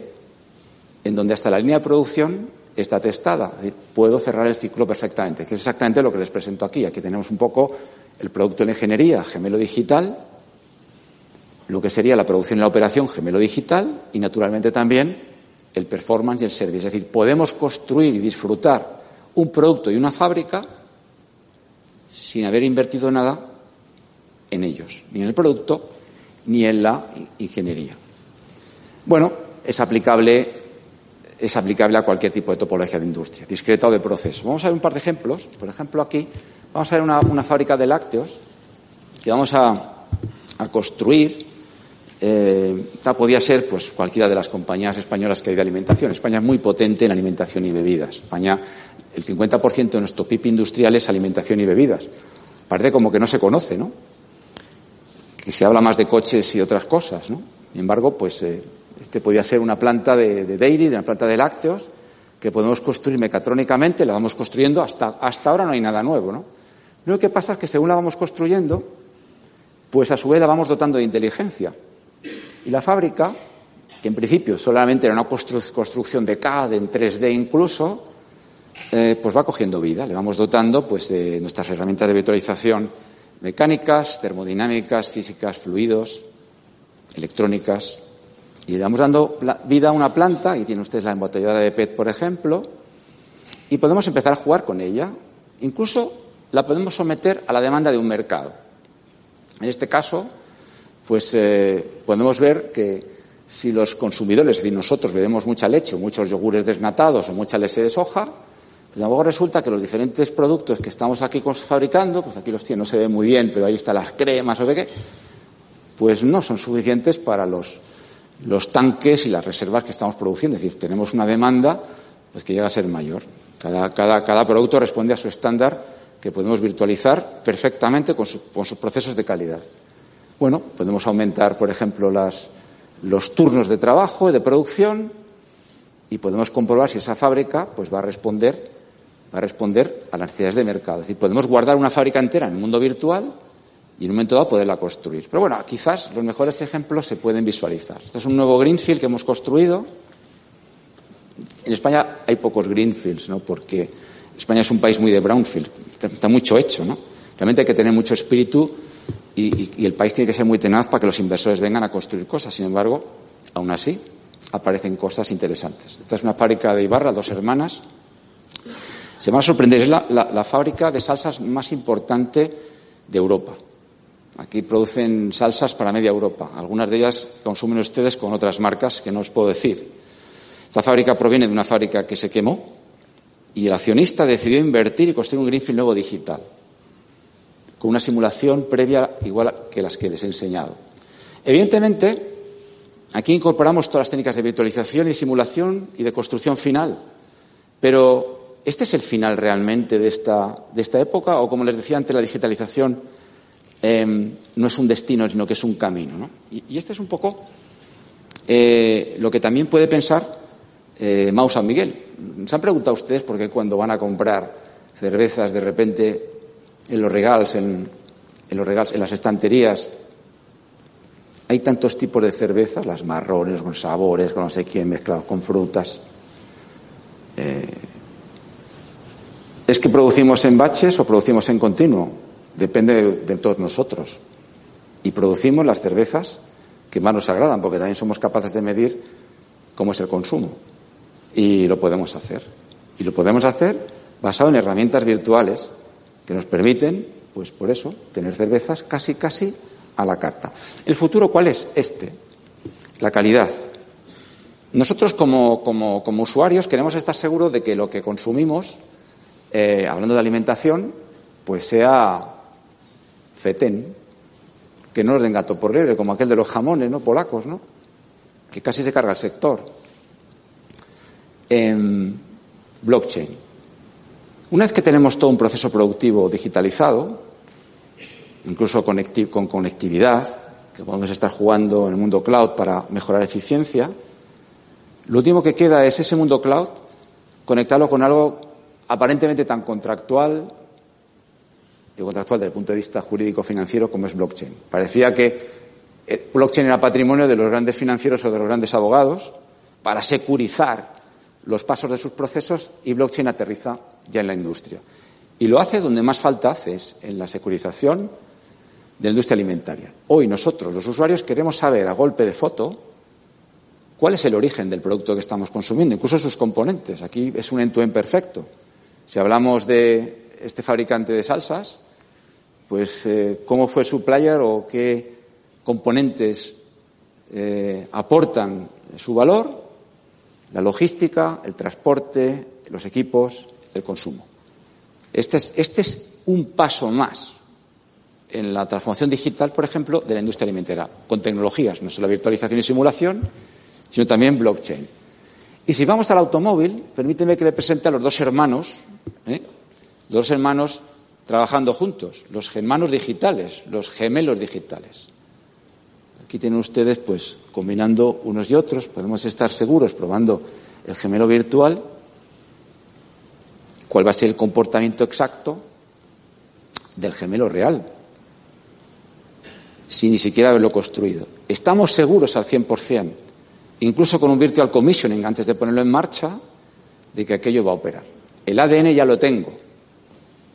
en donde hasta la línea de producción está testada. Puedo cerrar el ciclo perfectamente, que es exactamente lo que les presento aquí. Aquí tenemos un poco el producto en ingeniería, gemelo digital, lo que sería la producción y la operación, gemelo digital, y naturalmente también el performance y el service. Es decir, podemos construir y disfrutar un producto y una fábrica sin haber invertido nada en ellos, ni en el producto, ni en la ingeniería. Bueno, es aplicable, es aplicable a cualquier tipo de topología de industria, discreta o de proceso. Vamos a ver un par de ejemplos. Por ejemplo, aquí vamos a ver una, fábrica de lácteos que vamos a, construir. Eh, esta podía ser pues, cualquiera de las compañías españolas que hay de alimentación. España es muy potente en alimentación y bebidas. España el 50% de nuestro PIB industrial es alimentación y bebidas. Parece como que no se conoce, ¿no? Que se habla más de coches y otras cosas, ¿no? Sin embargo, pues eh, este podría ser una planta de, de dairy, de una planta de lácteos, que podemos construir mecatrónicamente, la vamos construyendo, hasta, hasta ahora no hay nada nuevo, ¿no? Lo que pasa es que según la vamos construyendo, pues a su vez la vamos dotando de inteligencia. Y la fábrica, que en principio solamente era una construcción de CAD en 3D incluso, eh, pues va cogiendo vida. Le vamos dotando pues, de nuestras herramientas de virtualización mecánicas, termodinámicas, físicas, fluidos, electrónicas. Y le vamos dando vida a una planta, y tiene ustedes la embotelladora de PET, por ejemplo, y podemos empezar a jugar con ella. Incluso la podemos someter a la demanda de un mercado. En este caso, pues eh, podemos ver que si los consumidores, es decir, nosotros bebemos mucha leche, muchos yogures desnatados o mucha leche de soja, pues luego resulta que los diferentes productos que estamos aquí fabricando, pues aquí los tiene, no se ve muy bien, pero ahí están las cremas o de qué, pues no son suficientes para los, tanques y las reservas que estamos produciendo. Es decir, tenemos una demanda pues, que llega a ser mayor. Cada, producto responde a su estándar que podemos virtualizar perfectamente con, sus procesos de calidad. Bueno, podemos aumentar, por ejemplo, los turnos de trabajo y de producción y podemos comprobar si esa fábrica pues, va a responder va a responder a las necesidades de mercado. Es decir, podemos guardar una fábrica entera en el mundo virtual y en un momento dado poderla construir. Pero bueno, quizás los mejores ejemplos se pueden visualizar. Este es un nuevo Greenfield que hemos construido. En España hay pocos Greenfields, ¿no? Porque España es un país muy de Brownfield. Está, mucho hecho, ¿no? Realmente hay que tener mucho espíritu y, el país tiene que ser muy tenaz para que los inversores vengan a construir cosas. Sin embargo, aún así, aparecen cosas interesantes. Esta es una fábrica de Ibarra, dos hermanas. Se van a sorprender, es la, fábrica de salsas más importante de Europa. Aquí producen salsas para media Europa. Algunas de ellas consumen ustedes con otras marcas que no os puedo decir. Esta fábrica proviene de una fábrica que se quemó y el accionista decidió invertir y construir un greenfield nuevo digital con una simulación previa igual que las que les he enseñado. Evidentemente, aquí incorporamos todas las técnicas de virtualización y simulación y de construcción final, pero ¿este es el final realmente de esta, de esta época? O, como les decía antes, la digitalización em, no es un destino, sino que es un camino. Y, este es un poco eh, lo que también puede pensar eh, San Miguel. ¿Se han preguntado ustedes por qué cuando van a comprar cervezas de repente en los regals, en, los regals, en las estanterías. Hay tantos tipos de cervezas, las marrones, con sabores, con no sé quién, mezclados con frutas. Eh, ¿Es que producimos en baches o producimos en continuo? Depende de, todos nosotros. Y producimos las cervezas que más nos agradan, porque también somos capaces de medir cómo es el consumo. Y lo podemos hacer. Y lo podemos hacer basado en herramientas virtuales que nos permiten, pues por eso, tener cervezas casi, casi a la carta. ¿El futuro cuál es? Este, la calidad. Nosotros como, como, como usuarios queremos estar seguros de que lo que consumimos, eh, hablando de alimentación, pues sea fetén, que no nos den gato por liebre, como aquel de los jamones, ¿no? Polacos, ¿no? Que casi se carga el sector. En blockchain. Una vez que tenemos todo un proceso productivo digitalizado, incluso con conectividad, que podemos estar jugando en el mundo cloud para mejorar eficiencia, lo último que queda es ese mundo cloud conectarlo con algo aparentemente tan contractual, y contractual desde el punto de vista jurídico-financiero como es blockchain. Parecía que eh, blockchain era patrimonio de los grandes financieros o de los grandes abogados para securizar los pasos de sus procesos y blockchain aterriza ya en la industria. Y lo hace donde más falta hace, es en la securización de la industria alimentaria. Hoy nosotros, los usuarios, queremos saber a golpe de foto cuál es el origen del producto que estamos consumiendo, incluso sus componentes. Aquí es un end perfecto. Si hablamos de este fabricante de salsas, pues eh, cómo fue su supplier o qué componentes eh, aportan su valor, la logística, el transporte, los equipos, el consumo. Este es, este es un paso más en la transformación digital, por ejemplo, de la industria alimentaria, con tecnologías, no solo virtualización y simulación, sino también blockchain. Y si vamos al automóvil, permíteme que le presente a los dos hermanos, ¿eh? dos hermanos trabajando juntos, los hermanos digitales, los gemelos digitales. Aquí tienen ustedes, pues, combinando unos y otros, podemos estar seguros probando el gemelo virtual, cuál va a ser el comportamiento exacto del gemelo real, sin ni siquiera haberlo construido. Estamos seguros al 100%, incluso con un virtual commissioning antes de ponerlo en marcha, de que aquello va a operar. El ADN ya lo tengo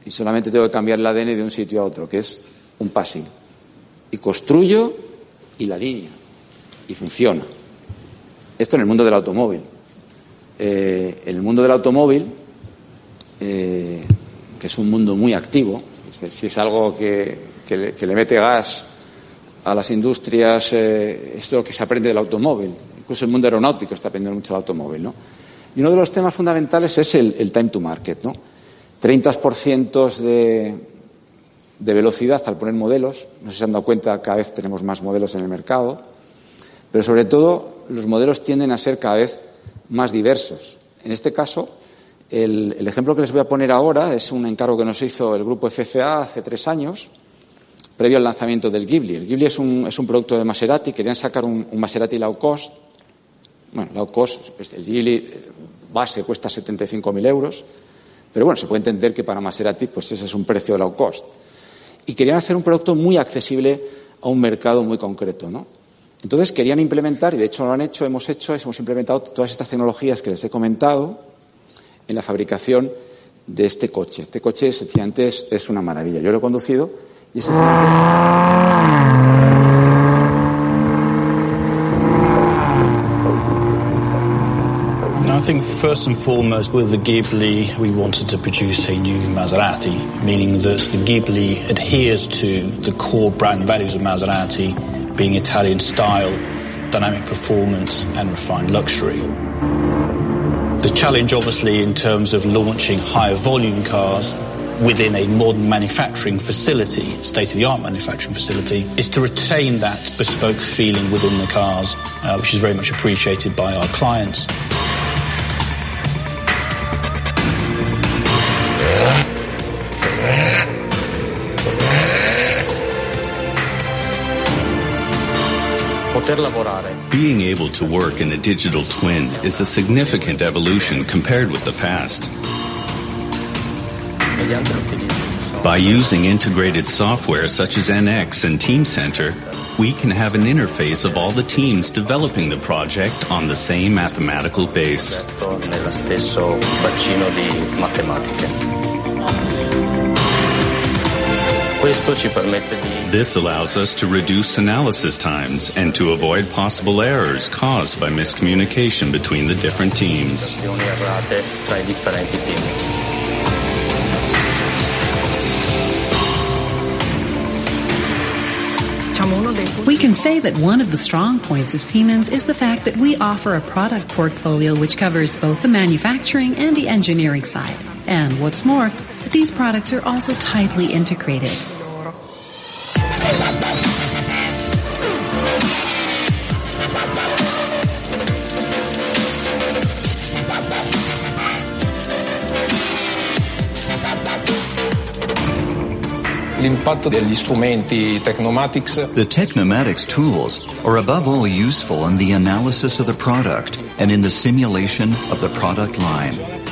y solamente tengo que cambiar el ADN de un sitio a otro, que es un passing. Y construyo y la línea y funciona. Esto en el mundo del automóvil. Eh, en el mundo del automóvil, eh, que es un mundo muy activo, si es algo que, le, mete gas a las industrias, eh, es lo que se aprende del automóvil. Incluso el mundo aeronáutico está aprendiendo mucho del automóvil. ¿no? Y uno de los temas fundamentales es el, time to market. ¿no? 30% de, de velocidad al poner modelos. No sé si se han dado cuenta, cada vez tenemos más modelos en el mercado. Pero sobre todo, los modelos tienden a ser cada vez más diversos. En este caso, el, ejemplo que les voy a poner ahora es un encargo que nos hizo el grupo FFA hace tres años, previo al lanzamiento del Ghibli. El Ghibli es un producto de Maserati, querían sacar un, Maserati low cost. Bueno, low cost, el Ghibli base cuesta 75.000 euros, pero bueno, se puede entender que para Maserati pues ese es un precio low cost. Y querían hacer un producto muy accesible a un mercado muy concreto, ¿no? Entonces querían implementar, y de hecho lo han hecho, hemos hecho, hemos implementado todas estas tecnologías que les he comentado en la fabricación de este coche. Este coche sencillamente es, es una maravilla. Yo lo he conducido y es I think first and foremost with the Ghibli we wanted to produce a new Maserati, meaning that the Ghibli adheres to the core brand values of Maserati being Italian style, dynamic performance, and refined luxury. The challenge, obviously, in terms of launching higher volume cars within a modern manufacturing facility, state of the art manufacturing facility, is to retain that bespoke feeling within the cars, uh, which is very much appreciated by our clients. Being able to work in a digital twin is a significant evolution compared with the past. By using integrated software such as NX and Teamcenter, we can have an interface of all the teams developing the project on the same mathematical base. This allows us to reduce analysis times and to avoid possible errors caused by miscommunication between the different teams. We can say that one of the strong points of Siemens is the fact that we offer a product portfolio which covers both the manufacturing and the engineering side. And what's more, these products are also tightly integrated. l'impatto degli strumenti Technomatics. The Technomatics tools are above all useful in the analysis of the product and in the simulation of the product line.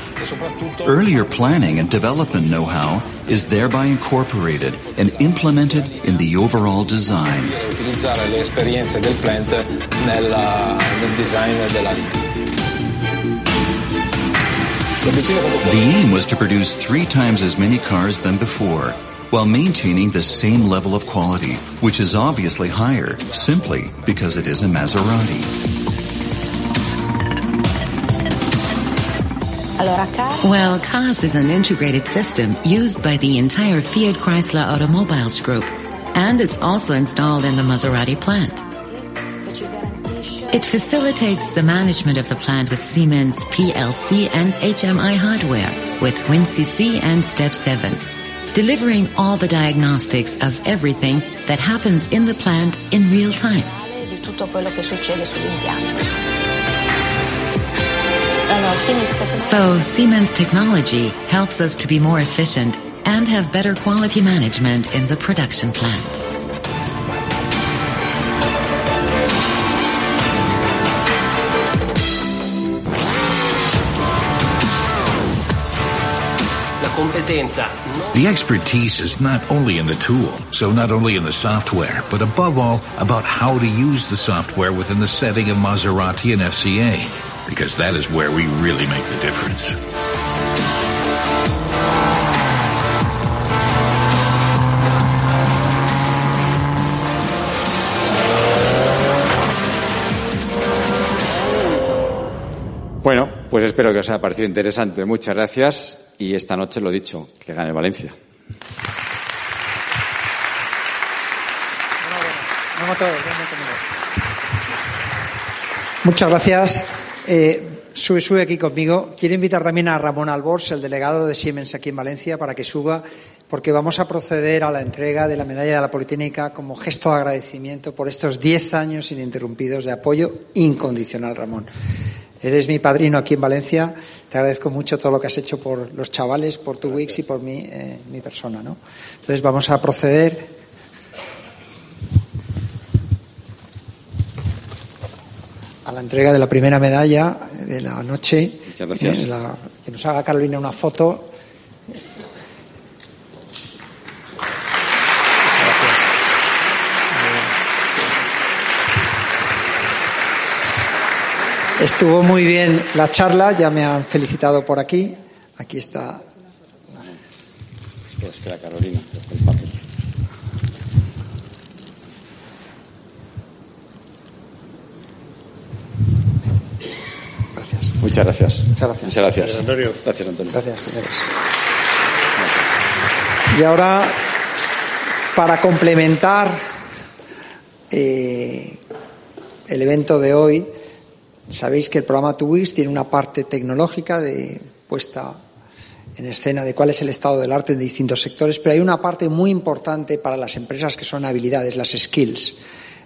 Earlier planning and development know-how is thereby incorporated and implemented in the overall design. Utilizzare le esperienze del plant nel, nel design della The aim was to produce three times as many cars than before, while maintaining the same level of quality, which is obviously higher simply because it is a Maserati. Well, CAS is an integrated system used by the entire Fiat Chrysler Automobiles Group and is also installed in the Maserati plant. It facilitates the management of the plant with Siemens PLC and HMI hardware with WinCC and Step 7, delivering all the diagnostics of everything that happens in the plant in real time. So Siemens technology helps us to be more efficient and have better quality management in the production plant. The expertise is not only in the tool, so not only in the software, but above all about how to use the software within the setting of Maserati and FCA, because that is where we really make the difference. Bueno, pues espero que os haya parecido interesante. Muchas gracias y esta noche lo dicho, que gane Valencia. Muchas gracias. Eh, sube, sube aquí conmigo. Quiero invitar también a Ramón Albors, el delegado de Siemens aquí en Valencia, para que suba, porque vamos a proceder a la entrega de la medalla de la Politécnica como gesto de agradecimiento por estos 10 años ininterrumpidos de apoyo incondicional, Ramón. Eres mi padrino aquí en Valencia. Te agradezco mucho todo lo que has hecho por los chavales, por tu Wix y por mí, eh, mi persona. ¿no? Entonces vamos a proceder. La entrega de la primera medalla de la noche. Muchas gracias. Eh, la- que nos haga Carolina una foto. Estuvo muy bien la charla, ya me han felicitado por aquí. Aquí está. Espera, espera, Carolina. el papel. Muchas gracias. Muchas gracias. Muchas gracias. Gracias, Antonio. Gracias, Antonio. Gracias, señores. Y ahora, para complementar eh, el evento de hoy, sabéis que el programa TUWIS tiene una parte tecnológica de puesta en escena de cuál es el estado del arte en distintos sectores, pero hay una parte muy importante para las empresas que son habilidades, las skills.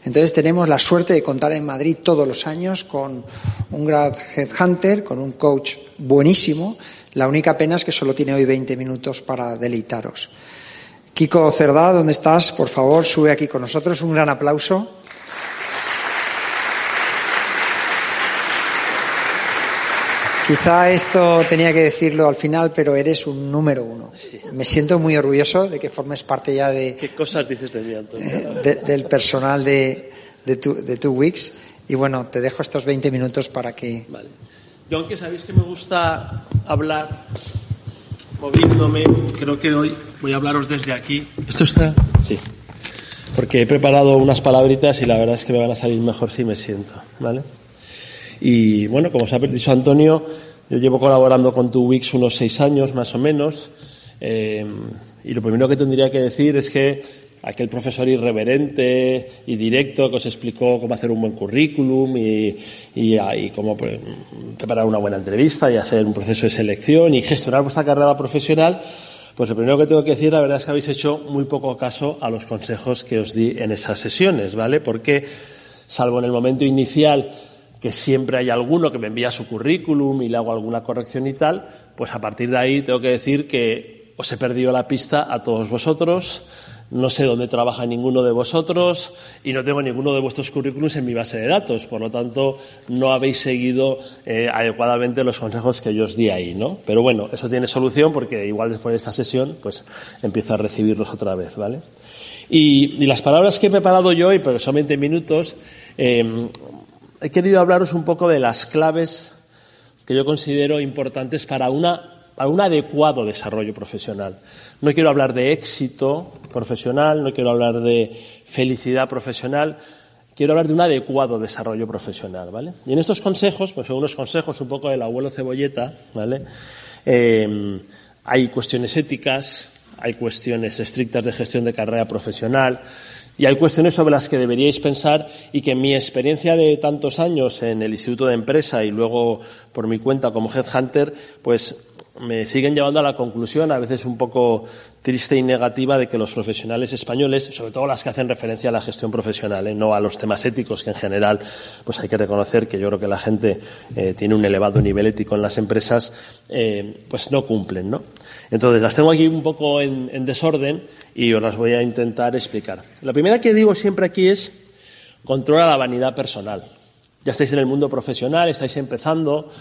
Entonces tenemos la suerte de contar en Madrid todos los años con un grad headhunter, con un coach buenísimo. La única pena es que solo tiene hoy 20 minutos para deleitaros. Kiko Cerdá, ¿dónde estás? Por favor, sube aquí con nosotros. Un gran aplauso. Quizá esto tenía que decirlo al final, pero eres un número uno. Me siento muy orgulloso de que formes parte ya de, ¿Qué cosas dices de mí, Antonio? eh, de- del personal de, de, tu, de tu Wix. Y bueno, te dejo estos 20 minutos para que. Vale. Yo, aunque sabéis que me gusta hablar moviéndome, creo que hoy voy a hablaros desde aquí. ¿Esto está? Sí. Porque he preparado unas palabritas y la verdad es que me van a salir mejor si me siento, ¿vale? Y bueno, como os ha dicho Antonio, yo llevo colaborando con tu Wix unos seis años más o menos. eh, y lo primero que tendría que decir es que aquel profesor irreverente y directo que os explicó cómo hacer un buen currículum y, y cómo pre- preparar una buena entrevista y hacer un proceso de selección y gestionar vuestra carrera profesional, pues lo primero que tengo que decir, la verdad es que habéis hecho muy poco caso a los consejos que os di en esas sesiones, ¿vale? Porque, salvo en el momento inicial, que siempre hay alguno que me envía su currículum y le hago alguna corrección y tal, pues a partir de ahí tengo que decir que os he perdido la pista a todos vosotros, no sé dónde trabaja ninguno de vosotros y no tengo ninguno de vuestros currículums en mi base de datos. Por lo tanto, no habéis seguido eh, adecuadamente los consejos que yo os di ahí, ¿no? Pero bueno, eso tiene solución porque igual después de esta sesión, pues empiezo a recibirlos otra vez, ¿vale? Y, y las palabras que he preparado yo hoy, porque son 20 minutos, eh, he querido hablaros un poco de las claves que yo considero importantes para, una, un adecuado desarrollo profesional. No quiero hablar de éxito profesional, no quiero hablar de felicidad profesional, quiero hablar de un adecuado desarrollo profesional, ¿vale? Y en estos consejos, pues son consejos un poco del abuelo cebolleta, ¿vale? Eh, hay cuestiones éticas, hay cuestiones estrictas de gestión de carrera profesional y hay cuestiones sobre las que deberíais pensar y que en mi experiencia de tantos años en el Instituto de Empresa y luego por mi cuenta como Headhunter, pues me siguen llevando a la conclusión, a veces un poco triste y negativa de que los profesionales españoles, sobre todo las que hacen referencia a la gestión profesional, ¿eh? no a los temas éticos, que en general pues hay que reconocer que yo creo que la gente eh, tiene un elevado nivel ético en las empresas, eh, pues no cumplen, ¿no? Entonces las tengo aquí un poco en, en desorden y os las voy a intentar explicar. La primera que digo siempre aquí es controla la vanidad personal. Ya estáis en el mundo profesional, estáis empezando,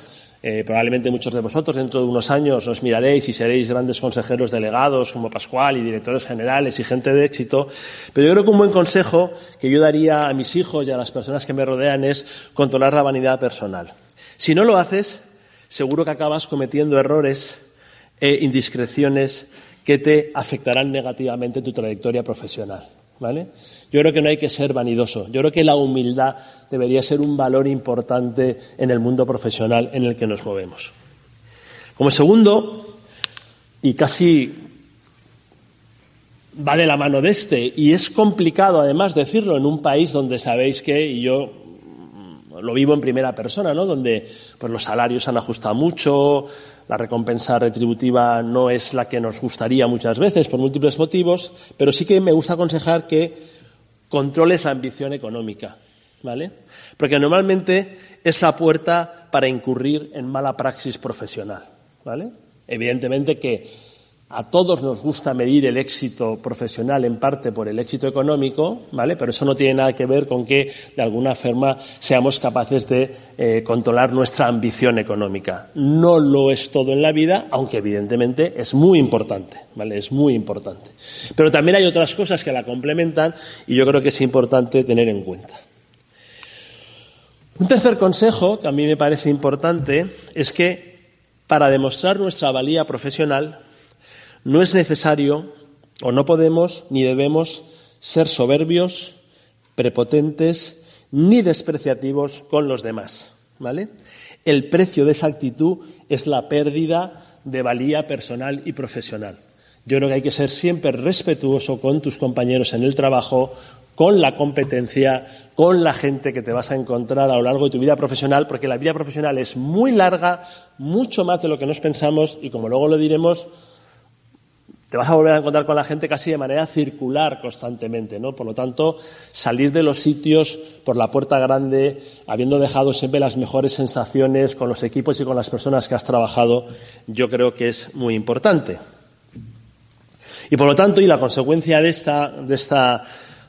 eh, probablemente muchos de vosotros dentro de unos años os miraréis y seréis grandes consejeros delegados como Pascual y directores generales y gente de éxito. Pero yo creo que un buen consejo que yo daría a mis hijos y a las personas que me rodean es controlar la vanidad personal. Si no lo haces, seguro que acabas cometiendo errores e indiscreciones que te afectarán negativamente en tu trayectoria profesional. ¿Vale? Yo creo que no hay que ser vanidoso. Yo creo que la humildad debería ser un valor importante en el mundo profesional en el que nos movemos. Como segundo, y casi va de la mano de este, y es complicado además decirlo en un país donde sabéis que, y yo lo vivo en primera persona, ¿no? Donde pues, los salarios han ajustado mucho, la recompensa retributiva no es la que nos gustaría muchas veces por múltiples motivos, pero sí que me gusta aconsejar que controles la ambición económica, ¿vale? Porque normalmente es la puerta para incurrir en mala praxis profesional, ¿vale? Evidentemente que a todos nos gusta medir el éxito profesional en parte por el éxito económico, ¿vale? Pero eso no tiene nada que ver con que de alguna forma seamos capaces de eh, controlar nuestra ambición económica. No lo es todo en la vida, aunque evidentemente es muy importante, ¿vale? Es muy importante. Pero también hay otras cosas que la complementan y yo creo que es importante tener en cuenta. Un tercer consejo que a mí me parece importante es que para demostrar nuestra valía profesional no es necesario o no podemos ni debemos ser soberbios, prepotentes ni despreciativos con los demás, ¿vale? El precio de esa actitud es la pérdida de valía personal y profesional. Yo creo que hay que ser siempre respetuoso con tus compañeros en el trabajo, con la competencia, con la gente que te vas a encontrar a lo largo de tu vida profesional, porque la vida profesional es muy larga, mucho más de lo que nos pensamos y, como luego lo diremos, te vas a volver a encontrar con la gente casi de manera circular constantemente, ¿no? Por lo tanto, salir de los sitios por la puerta grande, habiendo dejado siempre las mejores sensaciones con los equipos y con las personas que has trabajado, yo creo que es muy importante. Y por lo tanto, y la consecuencia de esta, de esta,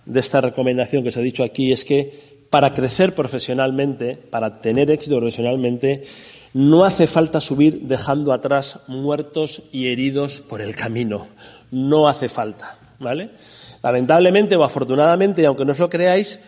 de esta recomendación que os he dicho aquí es que para crecer profesionalmente, para tener éxito profesionalmente, no hace falta subir dejando atrás muertos y heridos por el camino. No hace falta, ¿vale? Lamentablemente o afortunadamente, aunque no os lo creáis,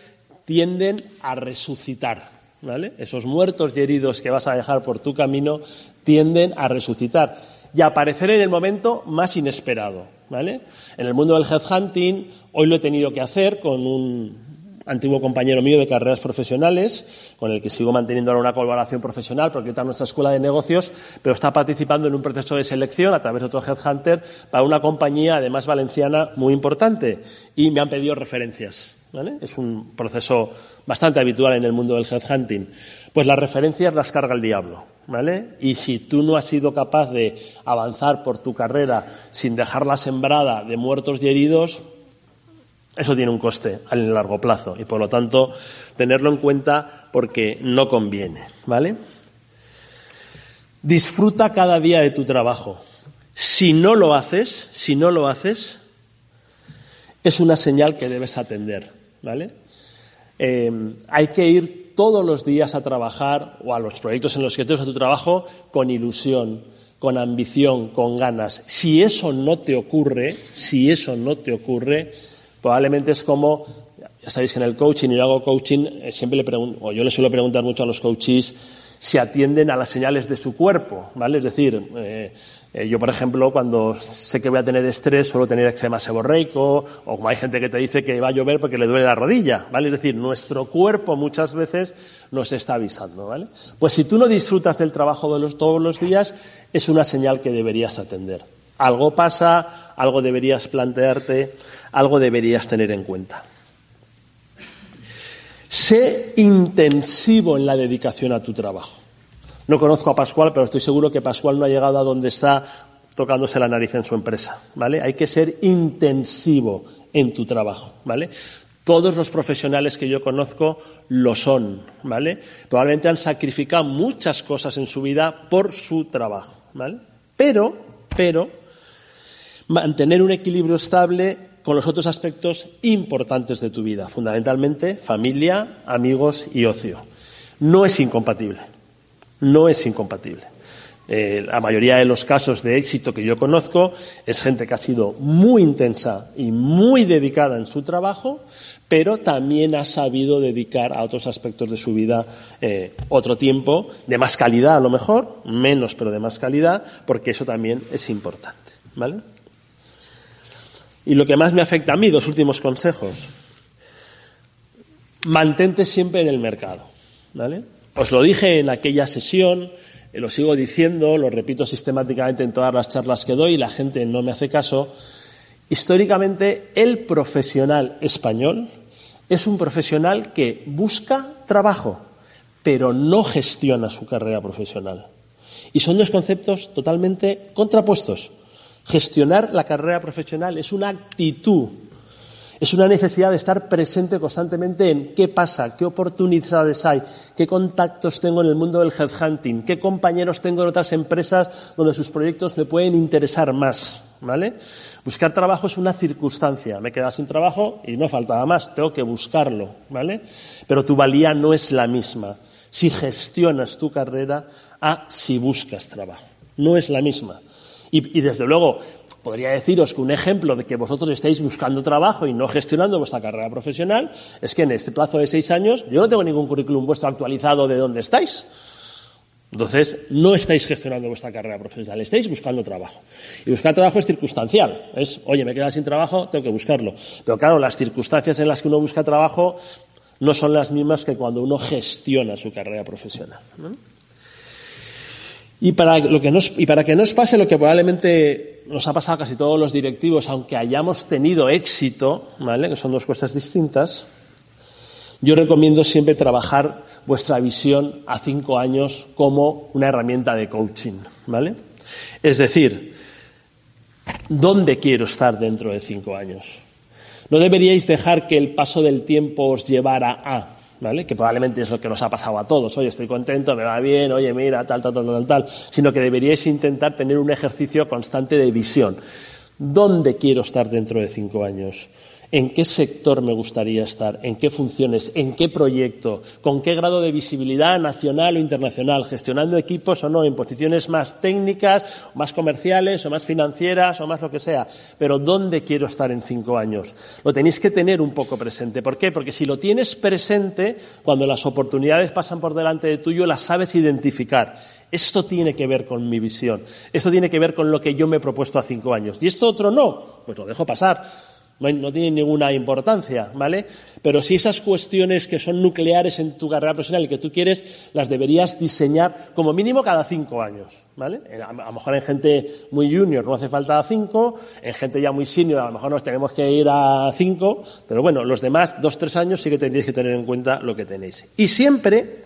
tienden a resucitar, ¿vale? Esos muertos y heridos que vas a dejar por tu camino tienden a resucitar y a aparecer en el momento más inesperado, ¿vale? En el mundo del headhunting, hoy lo he tenido que hacer con un antiguo compañero mío de carreras profesionales, con el que sigo manteniendo ahora una colaboración profesional, porque está en nuestra escuela de negocios, pero está participando en un proceso de selección a través de otro headhunter para una compañía, además valenciana, muy importante. Y me han pedido referencias. Es un proceso bastante habitual en el mundo del headhunting. Pues las referencias las carga el diablo. ¿Vale? Y si tú no has sido capaz de avanzar por tu carrera sin dejarla sembrada de muertos y heridos, eso tiene un coste a largo plazo y por lo tanto tenerlo en cuenta porque no conviene, ¿vale? Disfruta cada día de tu trabajo. Si no lo haces, si no lo haces, es una señal que debes atender, ¿vale? Eh, hay que ir todos los días a trabajar o a los proyectos en los que estés a tu trabajo con ilusión, con ambición, con ganas. Si eso no te ocurre, si eso no te ocurre, Probablemente es como, ya sabéis que en el coaching, y yo hago coaching, eh, siempre le pregunto, o yo le suelo preguntar mucho a los coaches si atienden a las señales de su cuerpo, ¿vale? Es decir, eh, eh, yo, por ejemplo, cuando sé que voy a tener estrés, suelo tener eczema seborreico, o como hay gente que te dice que va a llover porque le duele la rodilla, ¿vale? Es decir, nuestro cuerpo muchas veces nos está avisando, ¿vale? Pues si tú no disfrutas del trabajo de los, todos los días, es una señal que deberías atender. Algo pasa, algo deberías plantearte, algo deberías tener en cuenta. Sé intensivo en la dedicación a tu trabajo. No conozco a Pascual, pero estoy seguro que Pascual no ha llegado a donde está tocándose la nariz en su empresa, ¿vale? Hay que ser intensivo en tu trabajo, ¿vale? Todos los profesionales que yo conozco lo son, ¿vale? Probablemente han sacrificado muchas cosas en su vida por su trabajo, ¿vale? Pero, pero, mantener un equilibrio estable con los otros aspectos importantes de tu vida, fundamentalmente familia, amigos y ocio. No es incompatible, no es incompatible. Eh, la mayoría de los casos de éxito que yo conozco es gente que ha sido muy intensa y muy dedicada en su trabajo, pero también ha sabido dedicar a otros aspectos de su vida eh, otro tiempo, de más calidad a lo mejor, menos pero de más calidad, porque eso también es importante. ¿Vale? Y lo que más me afecta a mí, dos últimos consejos. Mantente siempre en el mercado. ¿Vale? Os lo dije en aquella sesión, eh, lo sigo diciendo, lo repito sistemáticamente en todas las charlas que doy y la gente no me hace caso. Históricamente, el profesional español es un profesional que busca trabajo, pero no gestiona su carrera profesional. Y son dos conceptos totalmente contrapuestos. Gestionar la carrera profesional es una actitud, es una necesidad de estar presente constantemente en qué pasa, qué oportunidades hay, qué contactos tengo en el mundo del headhunting, qué compañeros tengo en otras empresas donde sus proyectos me pueden interesar más, ¿vale? Buscar trabajo es una circunstancia. Me he quedado sin trabajo y no faltaba más, tengo que buscarlo, ¿vale? Pero tu valía no es la misma si gestionas tu carrera a si buscas trabajo. No es la misma. Y, desde luego, podría deciros que un ejemplo de que vosotros estáis buscando trabajo y no gestionando vuestra carrera profesional es que en este plazo de seis años yo no tengo ningún currículum vuestro actualizado de dónde estáis. Entonces, no estáis gestionando vuestra carrera profesional, estáis buscando trabajo. Y buscar trabajo es circunstancial. Es, oye, me he quedado sin trabajo, tengo que buscarlo. Pero claro, las circunstancias en las que uno busca trabajo no son las mismas que cuando uno gestiona su carrera profesional. Y para, que nos, y pase lo que probablemente nos ha pasado a casi todos los directivos, aunque hayamos tenido éxito, ¿vale? que son dos cosas distintas, yo recomiendo siempre trabajar vuestra visión a cinco años como una herramienta de coaching. ¿vale? Es decir, ¿dónde quiero estar dentro de cinco años? No deberíais dejar que el paso del tiempo os llevara a, que probablemente es lo que nos ha pasado a todos. Oye, estoy contento, me va bien, oye, mira, tal, tal, tal, tal, tal, sino que deberíais intentar tener un ejercicio constante de visión. ¿Dónde quiero estar dentro de cinco años? En qué sector me gustaría estar, en qué funciones, en qué proyecto, con qué grado de visibilidad nacional o internacional, gestionando equipos o no, en posiciones más técnicas, más comerciales o más financieras o más lo que sea. Pero ¿dónde quiero estar en cinco años? Lo tenéis que tener un poco presente. ¿Por qué? Porque si lo tienes presente, cuando las oportunidades pasan por delante de tuyo, las sabes identificar. Esto tiene que ver con mi visión. Esto tiene que ver con lo que yo me he propuesto a cinco años. Y esto otro no, pues lo dejo pasar no, tiene ninguna importancia, ¿vale? Pero si esas cuestiones que son nucleares en tu carrera profesional y que tú quieres, las deberías diseñar como mínimo cada cinco años, ¿vale? A, lo mejor en gente muy junior no hace falta cinco, en gente ya muy senior a lo mejor nos tenemos que ir a cinco, pero bueno, los demás, dos, tres años sí que tendréis que tener en cuenta lo que tenéis. Y siempre,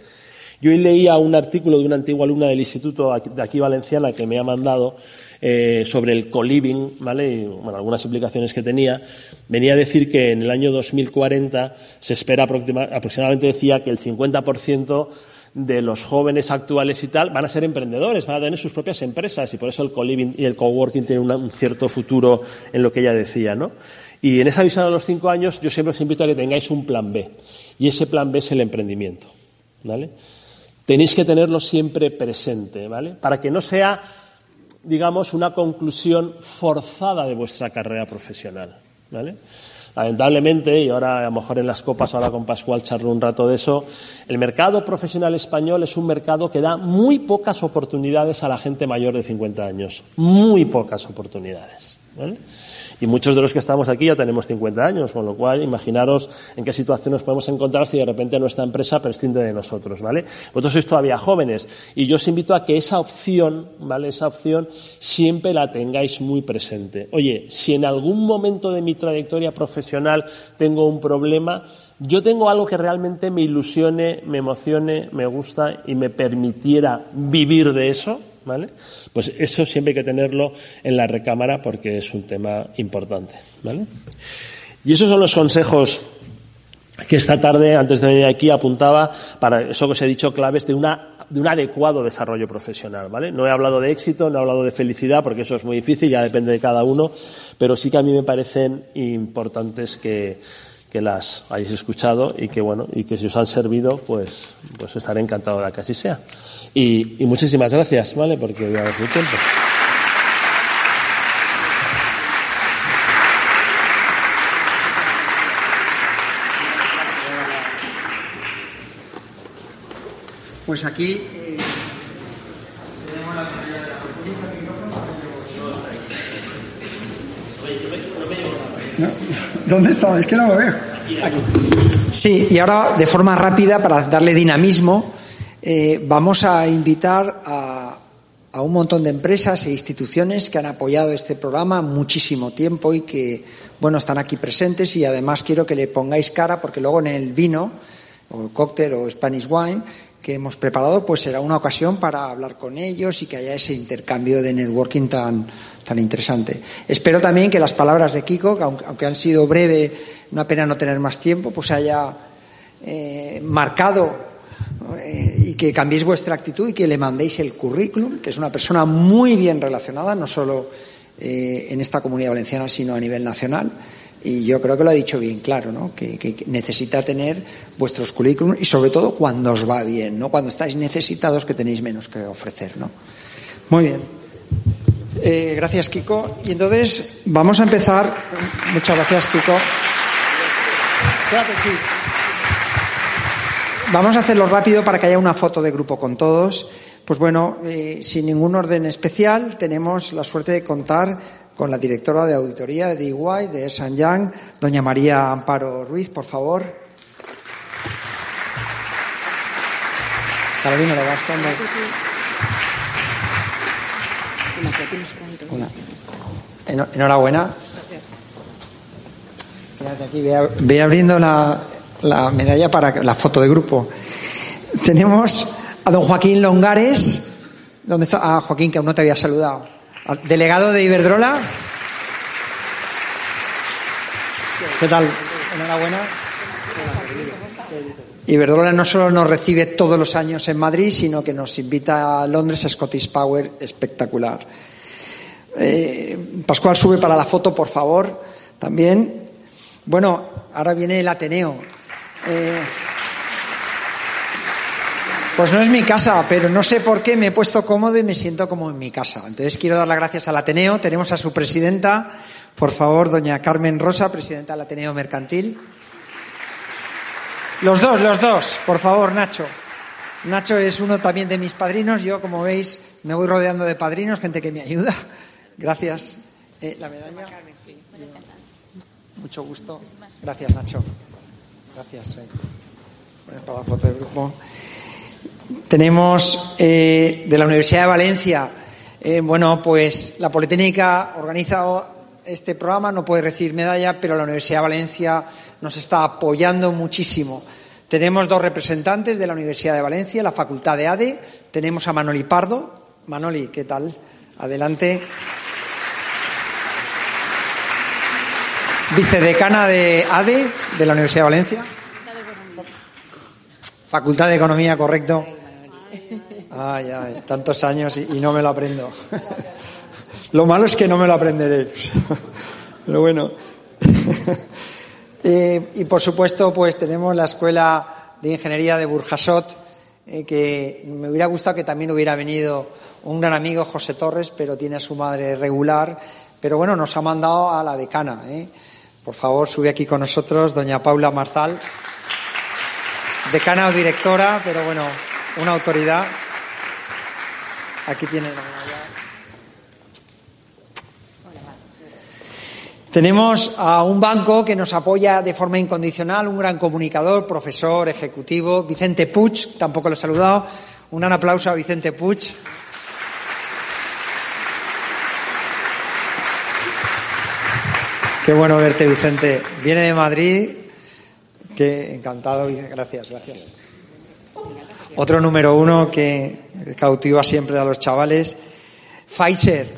yo leía un artículo de una antigua alumna del instituto de aquí valenciana que me ha mandado, eh, sobre el co-living, ¿vale? Y, bueno, algunas implicaciones que tenía, venía a decir que en el año 2040 se espera aproximadamente, decía, que el 50% de los jóvenes actuales y tal van a ser emprendedores, van a tener sus propias empresas y por eso el co-living y el co-working tienen un cierto futuro en lo que ella decía, ¿no? Y en esa visión a los cinco años yo siempre os invito a que tengáis un plan B y ese plan B es el emprendimiento, ¿vale? Tenéis que tenerlo siempre presente, ¿vale? Para que no sea digamos, una conclusión forzada de vuestra carrera profesional. ¿vale? Lamentablemente, y ahora a lo mejor en las copas, ahora con Pascual charlo un rato de eso, el mercado profesional español es un mercado que da muy pocas oportunidades a la gente mayor de 50 años. Muy pocas oportunidades. ¿vale? Y muchos de los que estamos aquí ya tenemos 50 años, con lo cual imaginaros en qué situación nos podemos encontrar si de repente nuestra empresa prescinde de nosotros, ¿vale? Vosotros sois todavía jóvenes y yo os invito a que esa opción, ¿vale? Esa opción siempre la tengáis muy presente. Oye, si en algún momento de mi trayectoria profesional tengo un problema, yo tengo algo que realmente me ilusione, me emocione, me gusta y me permitiera vivir de eso, ¿vale? Pues eso siempre hay que tenerlo en la recámara porque es un tema importante, ¿vale? Y esos son los consejos que esta tarde, antes de venir aquí, apuntaba para eso que os he dicho, claves de una de un adecuado desarrollo profesional, ¿vale? No he hablado de éxito, no he hablado de felicidad, porque eso es muy difícil, ya depende de cada uno, pero sí que a mí me parecen importantes que, que las hayáis escuchado y que bueno y que si os han servido pues pues estaré encantado de que así sea. Y, y muchísimas gracias vale porque voy a dar mucho tiempo. Pues aquí eh, tenemos la medalla de la no, ¿Dónde está? Es que no lo veo. Sí, y ahora de forma rápida, para darle dinamismo, eh, vamos a invitar a, a, un montón de empresas e instituciones que han apoyado este programa muchísimo tiempo y que, bueno, están aquí presentes y además quiero que le pongáis cara porque luego en el vino, o cóctel o Spanish wine, que hemos preparado, pues será una ocasión para hablar con ellos y que haya ese intercambio de networking tan, tan interesante. Espero también que las palabras de Kiko, aunque, han sido breve, una pena no tener más tiempo, pues haya eh, marcado eh, y que cambiéis vuestra actitud y que le mandéis el currículum, que es una persona muy bien relacionada, no solo eh, en esta comunidad valenciana, sino a nivel nacional y yo creo que lo ha dicho bien claro, ¿no? Que, necesita tener vuestros currículum y sobre todo cuando os va bien, no cuando estáis necesitados que tenéis menos que ofrecer, ¿no? Muy bien. Eh, gracias, Kiko. Y entonces vamos a empezar. Muchas gracias, Kiko. Vamos a hacerlo rápido para que haya una foto de grupo con todos. Pues bueno, eh, sin ningún orden especial, tenemos la suerte de contar con la directora de auditoría de DIY de San Yang, doña María Amparo Ruiz, por favor. Carolina, lo vas dando. Enhorabuena. Aquí, ve, ve abriendo la, la medalla para la foto de grupo. Tenemos a don Joaquín Longares. ¿Dónde está? Ah, Joaquín, que aún no te había saludado. Delegado de Iberdrola. ¿Qué tal? Enhorabuena. Iberdrola no solo nos recibe todos los años en Madrid, sino que nos invita a Londres a Scottish Power, espectacular. Eh, Pascual, sube para la foto, por favor, también. Bueno, ahora viene el Ateneo. Eh, pues no es mi casa, pero no sé por qué me he puesto cómodo y me siento como en mi casa. Entonces quiero dar las gracias al Ateneo. Tenemos a su presidenta, por favor, doña Carmen Rosa, presidenta del Ateneo Mercantil. Los dos, los dos, por favor, Nacho. Nacho es uno también de mis padrinos. Yo, como veis, me voy rodeando de padrinos, gente que me ayuda. Gracias. Eh, la medalla. Mucho gusto. Gracias, Nacho. Gracias. Eh. Para la foto del grupo. Tenemos eh, de la Universidad de Valencia, eh, bueno, pues la Politécnica organiza este programa, no puede recibir medalla, pero la Universidad de Valencia nos está apoyando muchísimo. Tenemos dos representantes de la Universidad de Valencia, la Facultad de ADE. Tenemos a Manoli Pardo. Manoli, ¿qué tal? Adelante. Vicedecana de ADE de la Universidad de Valencia. Facultad de Economía, correcto. Ay, ay, tantos años y, no me lo aprendo. Lo malo es que no me lo aprenderé. Pero bueno. Eh, y por supuesto, pues tenemos la Escuela de Ingeniería de Burjasot, eh, que me hubiera gustado que también hubiera venido un gran amigo, José Torres, pero tiene a su madre regular. Pero bueno, nos ha mandado a la decana. ¿eh? Por favor, sube aquí con nosotros, doña Paula Marzal, decana o directora, pero bueno, una autoridad. Aquí tiene medalla. Tenemos a un banco que nos apoya de forma incondicional, un gran comunicador, profesor, ejecutivo, Vicente Puig, tampoco lo he saludado. Un gran aplauso a Vicente Puig. Qué bueno verte, Vicente. Viene de Madrid. Qué encantado. Gracias, gracias. Otro número uno que cautiva siempre a los chavales. Pfizer.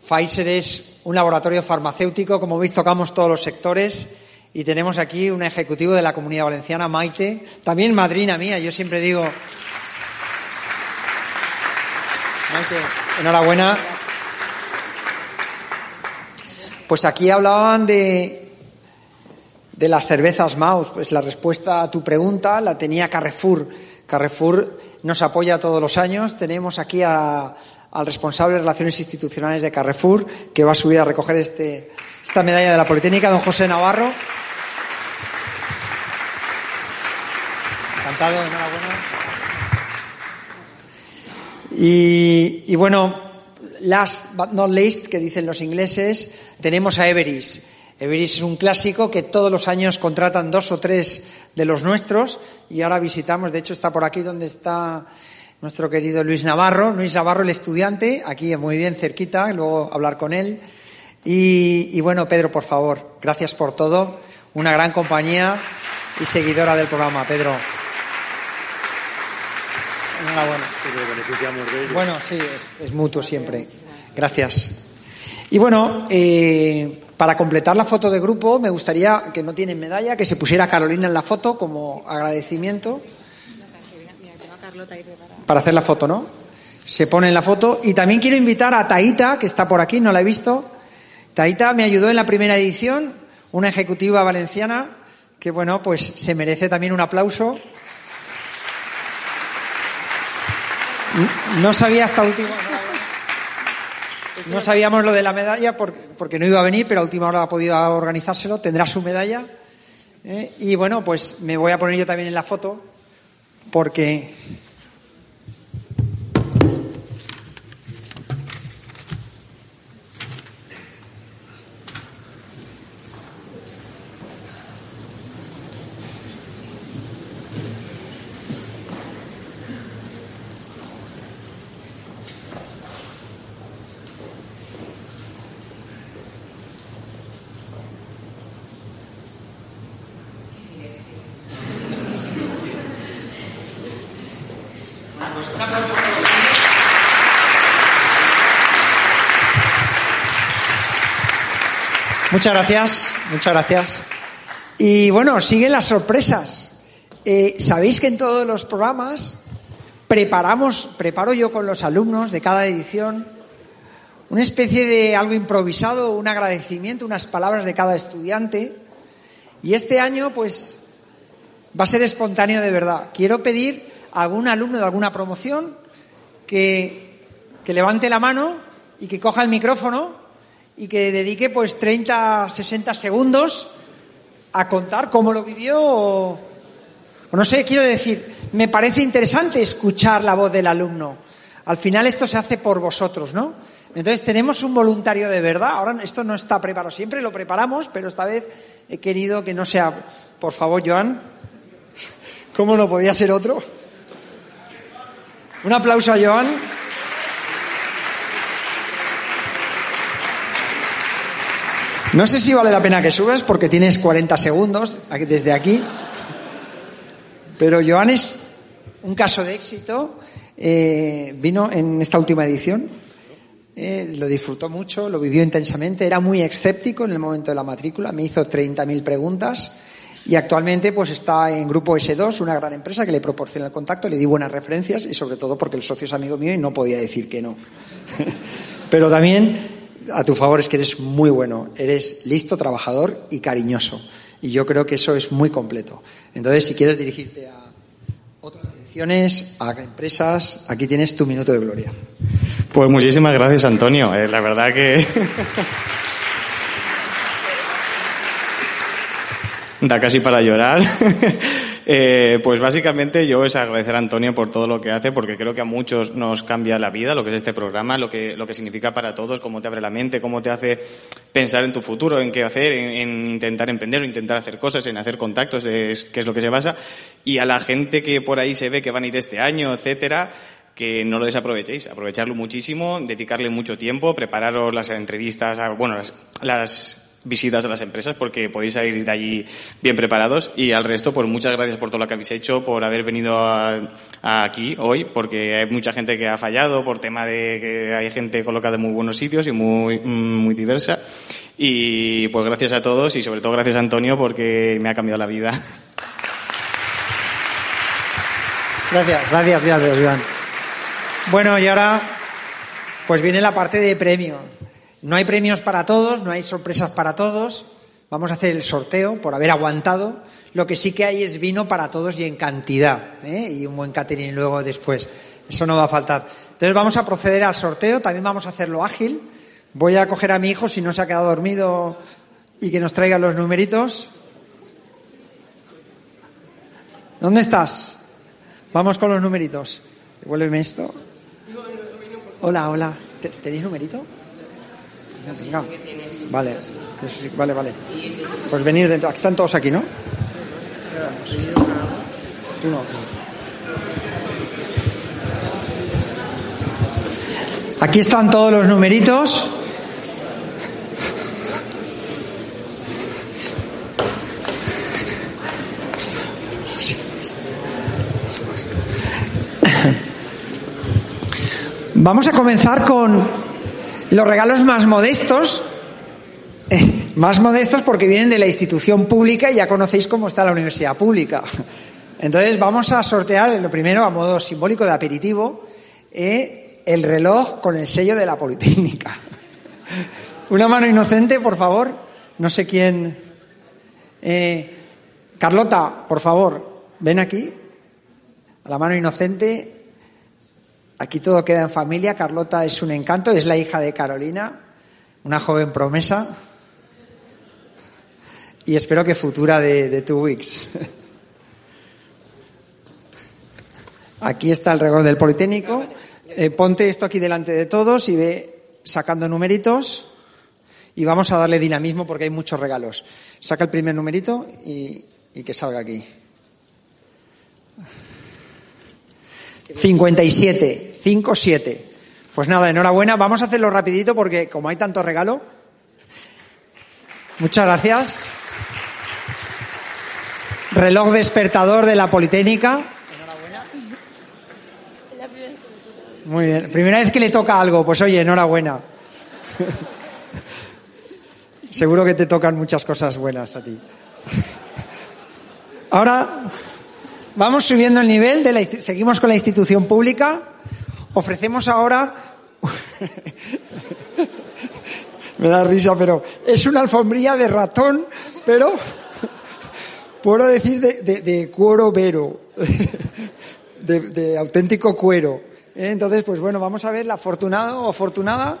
Pfizer es un laboratorio farmacéutico, como veis tocamos todos los sectores y tenemos aquí un ejecutivo de la Comunidad Valenciana, Maite, también madrina mía, yo siempre digo... Maite, enhorabuena. Pues aquí hablaban de, de las cervezas Maus. Pues la respuesta a tu pregunta la tenía Carrefour. Carrefour nos apoya todos los años. Tenemos aquí a, al responsable de Relaciones Institucionales de Carrefour, que va a subir a recoger este, esta medalla de la Politécnica, don José Navarro. Encantado, enhorabuena. Y, y bueno, last but not least, que dicen los ingleses, tenemos a Everis. Everis es un clásico que todos los años contratan dos o tres de los nuestros y ahora visitamos, de hecho está por aquí donde está nuestro querido Luis Navarro, Luis Navarro el estudiante, aquí muy bien cerquita, luego hablar con él. Y, y bueno, Pedro, por favor, gracias por todo, una gran compañía y seguidora del programa, Pedro. Enhorabuena. Bueno, sí, es, es mutuo siempre. Gracias. Y bueno, eh, para completar la foto de grupo, me gustaría que no tienen medalla, que se pusiera Carolina en la foto como agradecimiento. Para hacer la foto, ¿no? Se pone en la foto. Y también quiero invitar a Taita, que está por aquí, no la he visto. Taita me ayudó en la primera edición, una ejecutiva valenciana, que bueno, pues se merece también un aplauso. No sabía hasta último. No sabíamos lo de la medalla porque no iba a venir, pero a última hora ha podido organizárselo. Tendrá su medalla. ¿eh? Y bueno, pues me voy a poner yo también en la foto porque Muchas gracias, muchas gracias. Y bueno, siguen las sorpresas. Eh, Sabéis que en todos los programas preparamos, preparo yo con los alumnos de cada edición una especie de algo improvisado, un agradecimiento, unas palabras de cada estudiante. Y este año, pues, va a ser espontáneo de verdad. Quiero pedir algún alumno de alguna promoción que, que levante la mano y que coja el micrófono y que dedique pues 30, 60 segundos a contar cómo lo vivió o, o, no sé, quiero decir, me parece interesante escuchar la voz del alumno. Al final esto se hace por vosotros, ¿no? Entonces tenemos un voluntario de verdad. Ahora esto no está preparado, siempre lo preparamos, pero esta vez he querido que no sea, por favor, Joan. ¿Cómo no podía ser otro? Un aplauso a Joan. No sé si vale la pena que subas porque tienes 40 segundos desde aquí. Pero Joan es un caso de éxito. Eh, vino en esta última edición. Eh, lo disfrutó mucho, lo vivió intensamente. Era muy escéptico en el momento de la matrícula. Me hizo 30.000 preguntas. Y actualmente pues está en Grupo S2, una gran empresa que le proporciona el contacto, le di buenas referencias y sobre todo porque el socio es amigo mío y no podía decir que no. Pero también a tu favor es que eres muy bueno, eres listo, trabajador y cariñoso. Y yo creo que eso es muy completo. Entonces, si quieres dirigirte a otras direcciones, a empresas, aquí tienes tu minuto de gloria. Pues muchísimas gracias, Antonio. Eh, la verdad que da casi para llorar. Eh, pues básicamente yo es agradecer a Antonio por todo lo que hace, porque creo que a muchos nos cambia la vida, lo que es este programa, lo que, lo que significa para todos, cómo te abre la mente, cómo te hace pensar en tu futuro, en qué hacer, en, intentar emprender, intentar hacer cosas, en hacer contactos, de qué es lo que se basa. Y a la gente que por ahí se ve que van a ir este año, etcétera, que no lo desaprovechéis, aprovecharlo muchísimo, dedicarle mucho tiempo, prepararos las entrevistas, bueno, las visitas a las empresas porque podéis salir de allí bien preparados y al resto pues muchas gracias por todo lo que habéis hecho, por haber venido aquí hoy porque hay mucha gente que ha fallado por tema de que hay gente colocada en muy buenos sitios y muy, muy diversa y pues gracias a todos y sobre todo gracias a Antonio porque me ha cambiado la vida. Gracias, gracias, gracias, Iván. Bueno, y ahora pues viene la parte de premio. No hay premios para todos, no hay sorpresas para todos. Vamos a hacer el sorteo por haber aguantado. Lo que sí que hay es vino para todos y en cantidad. ¿eh? Y un buen catering luego después. Eso no va a faltar. Entonces vamos a proceder al sorteo. También vamos a hacerlo ágil. Voy a coger a mi hijo si no se ha quedado dormido y que nos traiga los numeritos. ¿Dónde estás? Vamos con los numeritos. Devuélveme esto. Hola, hola. ¿Tenéis numerito? Venga. Vale, vale, vale. Pues venir dentro. Están todos aquí, ¿no? Tú no. Aquí están todos los numeritos. Vamos a comenzar con los regalos más modestos, eh, más modestos porque vienen de la institución pública y ya conocéis cómo está la universidad pública. Entonces vamos a sortear lo primero a modo simbólico de aperitivo eh, el reloj con el sello de la Politécnica. Una mano inocente, por favor. No sé quién. Eh, Carlota, por favor, ven aquí. A la mano inocente. Aquí todo queda en familia. Carlota es un encanto, es la hija de Carolina, una joven promesa. Y espero que futura de, Two Weeks. Aquí está el regalo del Politécnico. Eh, ponte esto aquí delante de todos y ve sacando numeritos. Y vamos a darle dinamismo porque hay muchos regalos. Saca el primer numerito y, y que salga aquí. 57. 5, 7. Pues nada, enhorabuena. Vamos a hacerlo rapidito porque como hay tanto regalo. Muchas gracias. Reloj despertador de la Politécnica. Enhorabuena. Muy bien. Primera vez que le toca algo, pues oye, enhorabuena. Seguro que te tocan muchas cosas buenas a ti. Ahora vamos subiendo el nivel de la seguimos con la institución pública. Ofrecemos ahora. Me da risa, pero es una alfombrilla de ratón, pero puedo decir de, cuero vero, de, auténtico cuero. ¿Eh? Entonces, pues bueno, vamos a ver la afortunado o afortunada.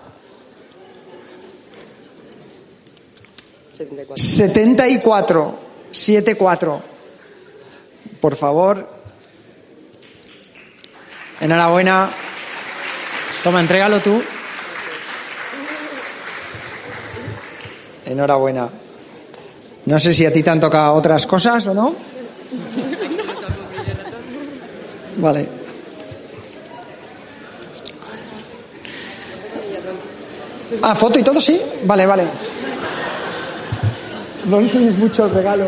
74. 74. 74. Por favor. Enhorabuena. Toma, entrégalo tú. Enhorabuena. No sé si a ti te han tocado otras cosas o no. Vale. Ah, foto y todo, sí. Vale, vale. No enseñes mucho el regalo.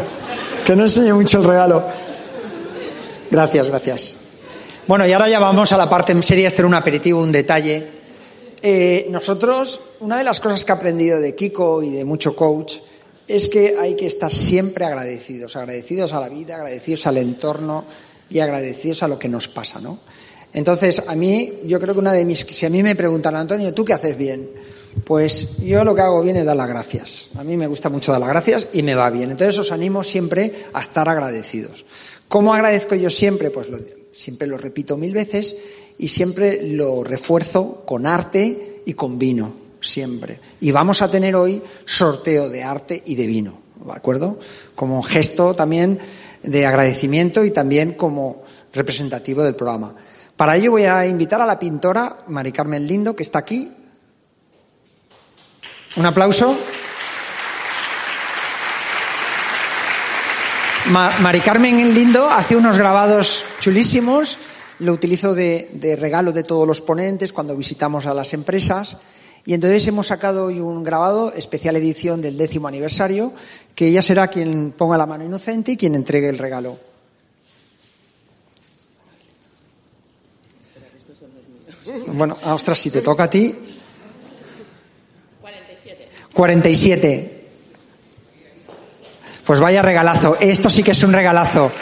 Que no enseñe mucho el regalo. Gracias, gracias. Bueno, y ahora ya vamos a la parte en serie, hacer un aperitivo, un detalle. Eh, nosotros, una de las cosas que he aprendido de Kiko y de mucho coach es que hay que estar siempre agradecidos, agradecidos a la vida, agradecidos al entorno y agradecidos a lo que nos pasa, ¿no? Entonces, a mí, yo creo que una de mis, si a mí me preguntan, Antonio, ¿tú qué haces bien? Pues yo lo que hago bien es dar las gracias. A mí me gusta mucho dar las gracias y me va bien. Entonces os animo siempre a estar agradecidos. ¿Cómo agradezco yo siempre? Pues lo, siempre lo repito mil veces y siempre lo refuerzo con arte y con vino, siempre. Y vamos a tener hoy sorteo de arte y de vino, ¿de acuerdo? Como gesto también de agradecimiento y también como representativo del programa. Para ello voy a invitar a la pintora Mari Carmen Lindo, que está aquí. Un aplauso. Mari Carmen Lindo hace unos grabados chulísimos, lo utilizo de, regalo de todos los ponentes cuando visitamos a las empresas Y entonces hemos sacado hoy un grabado, especial edición del décimo aniversario, que ella será quien ponga la mano inocente y quien entregue el regalo. Bueno, ostras, si te toca a ti. 47. 47. Pues vaya regalazo. Esto sí que es un regalazo.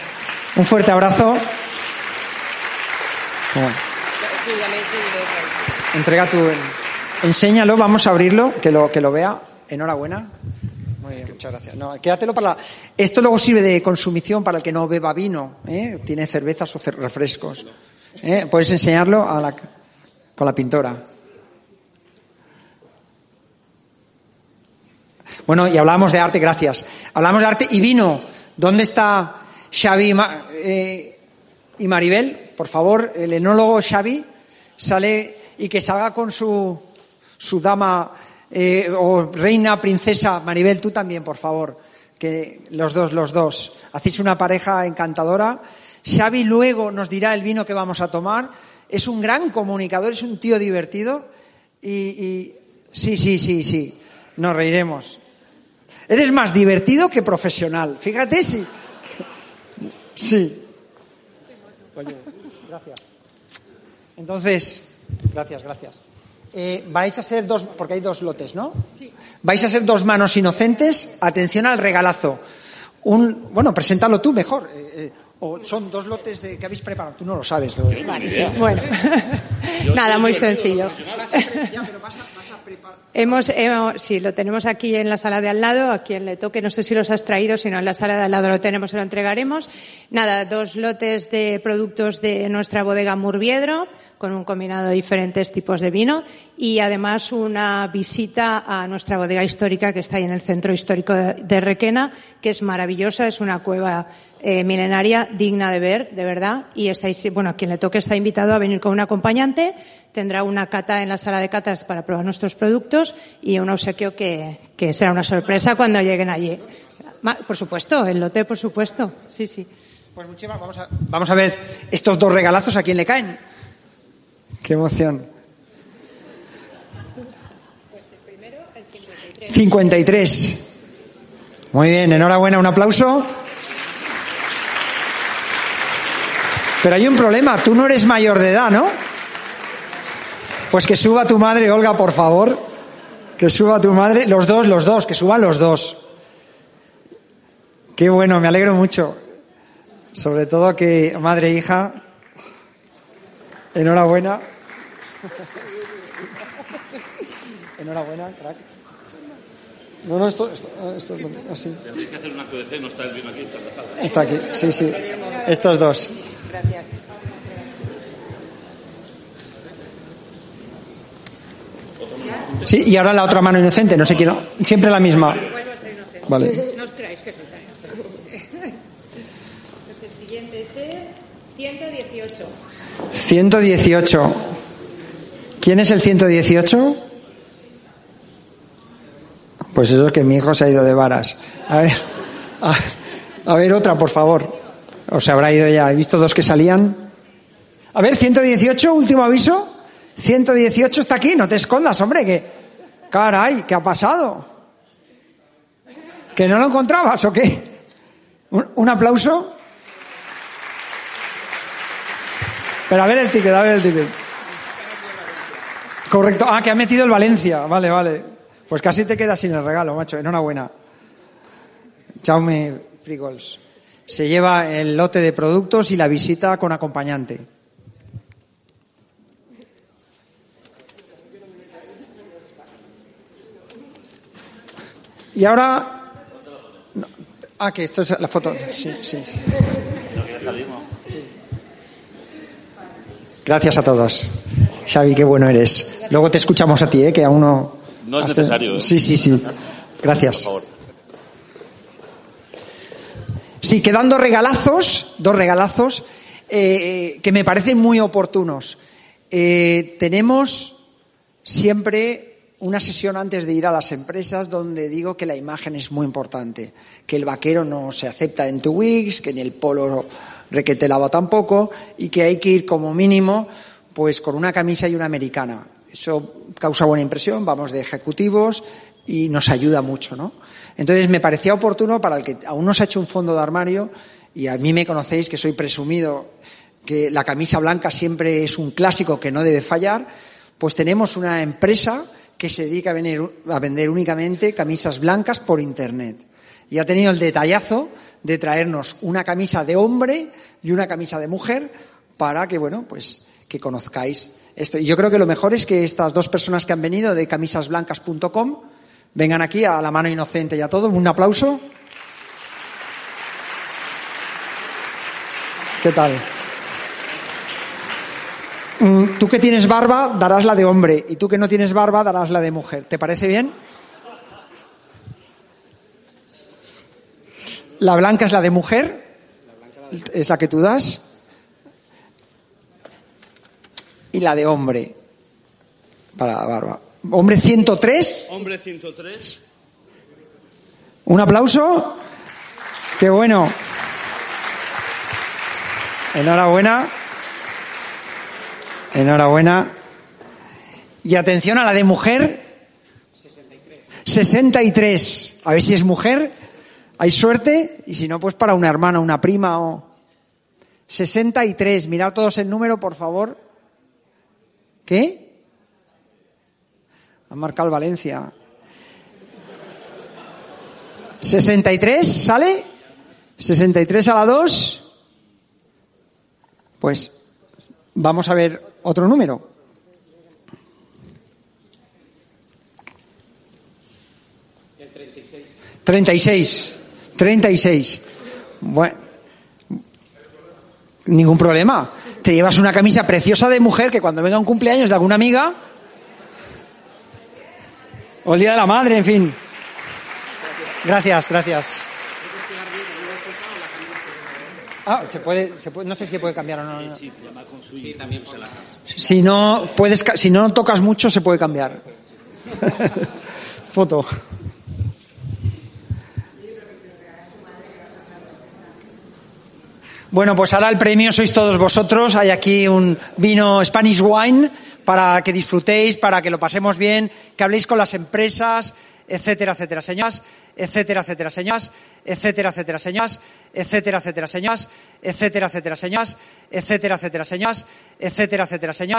Un fuerte abrazo. Entrega tu. Enséñalo, vamos a abrirlo, que lo, que lo vea. Enhorabuena. Muy bien, muchas gracias. No, quédatelo para Esto luego sirve de consumición para el que no beba vino. ¿eh? Tiene cervezas o refrescos. ¿eh? Puedes enseñarlo a la, con la pintora. Bueno, y hablamos de arte, gracias. Hablamos de arte y vino. ¿Dónde está Xavi eh, y Maribel? Por favor, el enólogo Xavi sale y que salga con su, su dama eh, o reina, princesa. Maribel, tú también, por favor. Que los dos, los dos. Hacéis una pareja encantadora. Xavi luego nos dirá el vino que vamos a tomar. Es un gran comunicador, es un tío divertido. Y, sí, sí, sí, sí. Nos reiremos. Eres más divertido que profesional. Fíjate si. Sí. Gracias. Entonces, gracias, gracias. Eh, vais a ser dos, porque hay dos lotes, ¿no? Sí. Vais a ser dos manos inocentes. Atención al regalazo. Un, bueno, preséntalo tú mejor. Eh, eh, o son dos lotes de, que habéis preparado. Tú no lo sabes. Lo Bueno, nada, muy sencillo. Hemos, sí, lo tenemos aquí en la sala de al lado, a quien le toque, no sé si los has traído, sino en la sala de al lado lo tenemos y lo entregaremos. Nada, dos lotes de productos de nuestra bodega Murviedro, con un combinado de diferentes tipos de vino, y además una visita a nuestra bodega histórica que está ahí en el centro histórico de Requena, que es maravillosa, es una cueva eh, milenaria digna de ver, de verdad. Y estáis, bueno, quien le toque está invitado a venir con un acompañante. Tendrá una cata en la sala de catas para probar nuestros productos y un obsequio que, que será una sorpresa cuando lleguen allí. Por supuesto, el lote, por supuesto. Sí, sí. Pues muchísimas, vamos a, vamos a ver estos dos regalazos a quién le caen. Qué emoción. Pues el primero, el 53. 53. Muy bien, enhorabuena, un aplauso. Pero hay un problema, tú no eres mayor de edad, ¿no? Pues que suba tu madre, Olga, por favor. Que suba tu madre, los dos, los dos, que suban los dos. Qué bueno, me alegro mucho. Sobre todo que madre e hija, enhorabuena. enhorabuena, crack. No, no, esto, esto, esto es así. Tendréis que hacer una QDC, no está el vino aquí, está en la sala. Está aquí, sí, sí. Estos dos. Gracias. Sí, y ahora la otra mano inocente, no sé quién. Siempre la misma. Vale. No os creáis que Pues el siguiente es el 118. 118. ¿Quién es el 118? Pues eso es que mi hijo se ha ido de varas. A ver, a, ver otra, por favor. O se habrá ido ya. He visto dos que salían. A ver, 118, último aviso. 118 está aquí, no te escondas, hombre, que. Caray, ¿qué ha pasado? ¿Que no lo encontrabas o qué? ¿Un, aplauso? Pero a ver el ticket, a ver el ticket. Correcto. Ah, que ha metido el Valencia. Vale, vale. Pues casi te quedas sin el regalo, macho. Enhorabuena. Jaume Frigols se lleva el lote de productos y la visita con acompañante. Y ahora. Ah, que esto es la foto. Sí, sí. Gracias a todos. Xavi, qué bueno eres. Luego te escuchamos a ti, ¿eh? que aún no. No es necesario. ¿eh? Sí, sí, sí. Gracias. Por favor. Sí, quedan dos regalazos, dos regalazos eh, que me parecen muy oportunos. Eh, tenemos siempre una sesión antes de ir a las empresas donde digo que la imagen es muy importante, que el vaquero no se acepta en tu Wix, que ni el polo requete tampoco y que hay que ir como mínimo pues con una camisa y una americana. eso causa buena impresión, vamos de ejecutivos y nos ayuda mucho, ¿no? Entonces me parecía oportuno para el que aún no se ha hecho un fondo de armario, y a mí me conocéis que soy presumido que la camisa blanca siempre es un clásico que no debe fallar, pues tenemos una empresa que se dedica a, a vender únicamente camisas blancas por Internet. Y ha tenido el detallazo de traernos una camisa de hombre y una camisa de mujer para que, bueno, pues que conozcáis esto. Y yo creo que lo mejor es que estas dos personas que han venido de camisasblancas.com vengan aquí a la mano inocente y a todo. Un aplauso. ¿Qué tal? Mm, tú que tienes barba darás la de hombre y tú que no tienes barba darás la de mujer. ¿Te parece bien? La blanca es la de mujer, es la que tú das. Y la de hombre, para la barba. Hombre 103. Hombre 103. Un aplauso. Qué bueno. Enhorabuena. Enhorabuena. Y atención a la de mujer. 63. 63. A ver si es mujer. Hay suerte. Y si no, pues para una hermana, una prima o. 63. Mirad todos el número, por favor. ¿Qué? Han marcado Valencia. 63, ¿sale? 63 a la 2. Pues vamos a ver otro número. El 36. 36. 36. Bueno, ningún problema. Te llevas una camisa preciosa de mujer que cuando venga un cumpleaños de alguna amiga o el día de la madre, en fin. Gracias, gracias. Ah, se puede, se puede, no sé si se puede cambiar o no. Sí, también Si no puedes, si no tocas mucho, se puede cambiar. Foto. Bueno, pues ahora el premio sois todos vosotros. Hay aquí un vino Spanish Wine para que disfrutéis, para que lo pasemos bien, que habléis con las empresas, etcétera, etcétera, señoras, etcétera, etcétera, señoras, etcétera, etcétera, señoras, etcétera, etcétera, señoras, etcétera, etcétera, señoras, etcétera, etcétera, señoras, etcétera, etcétera, señoras.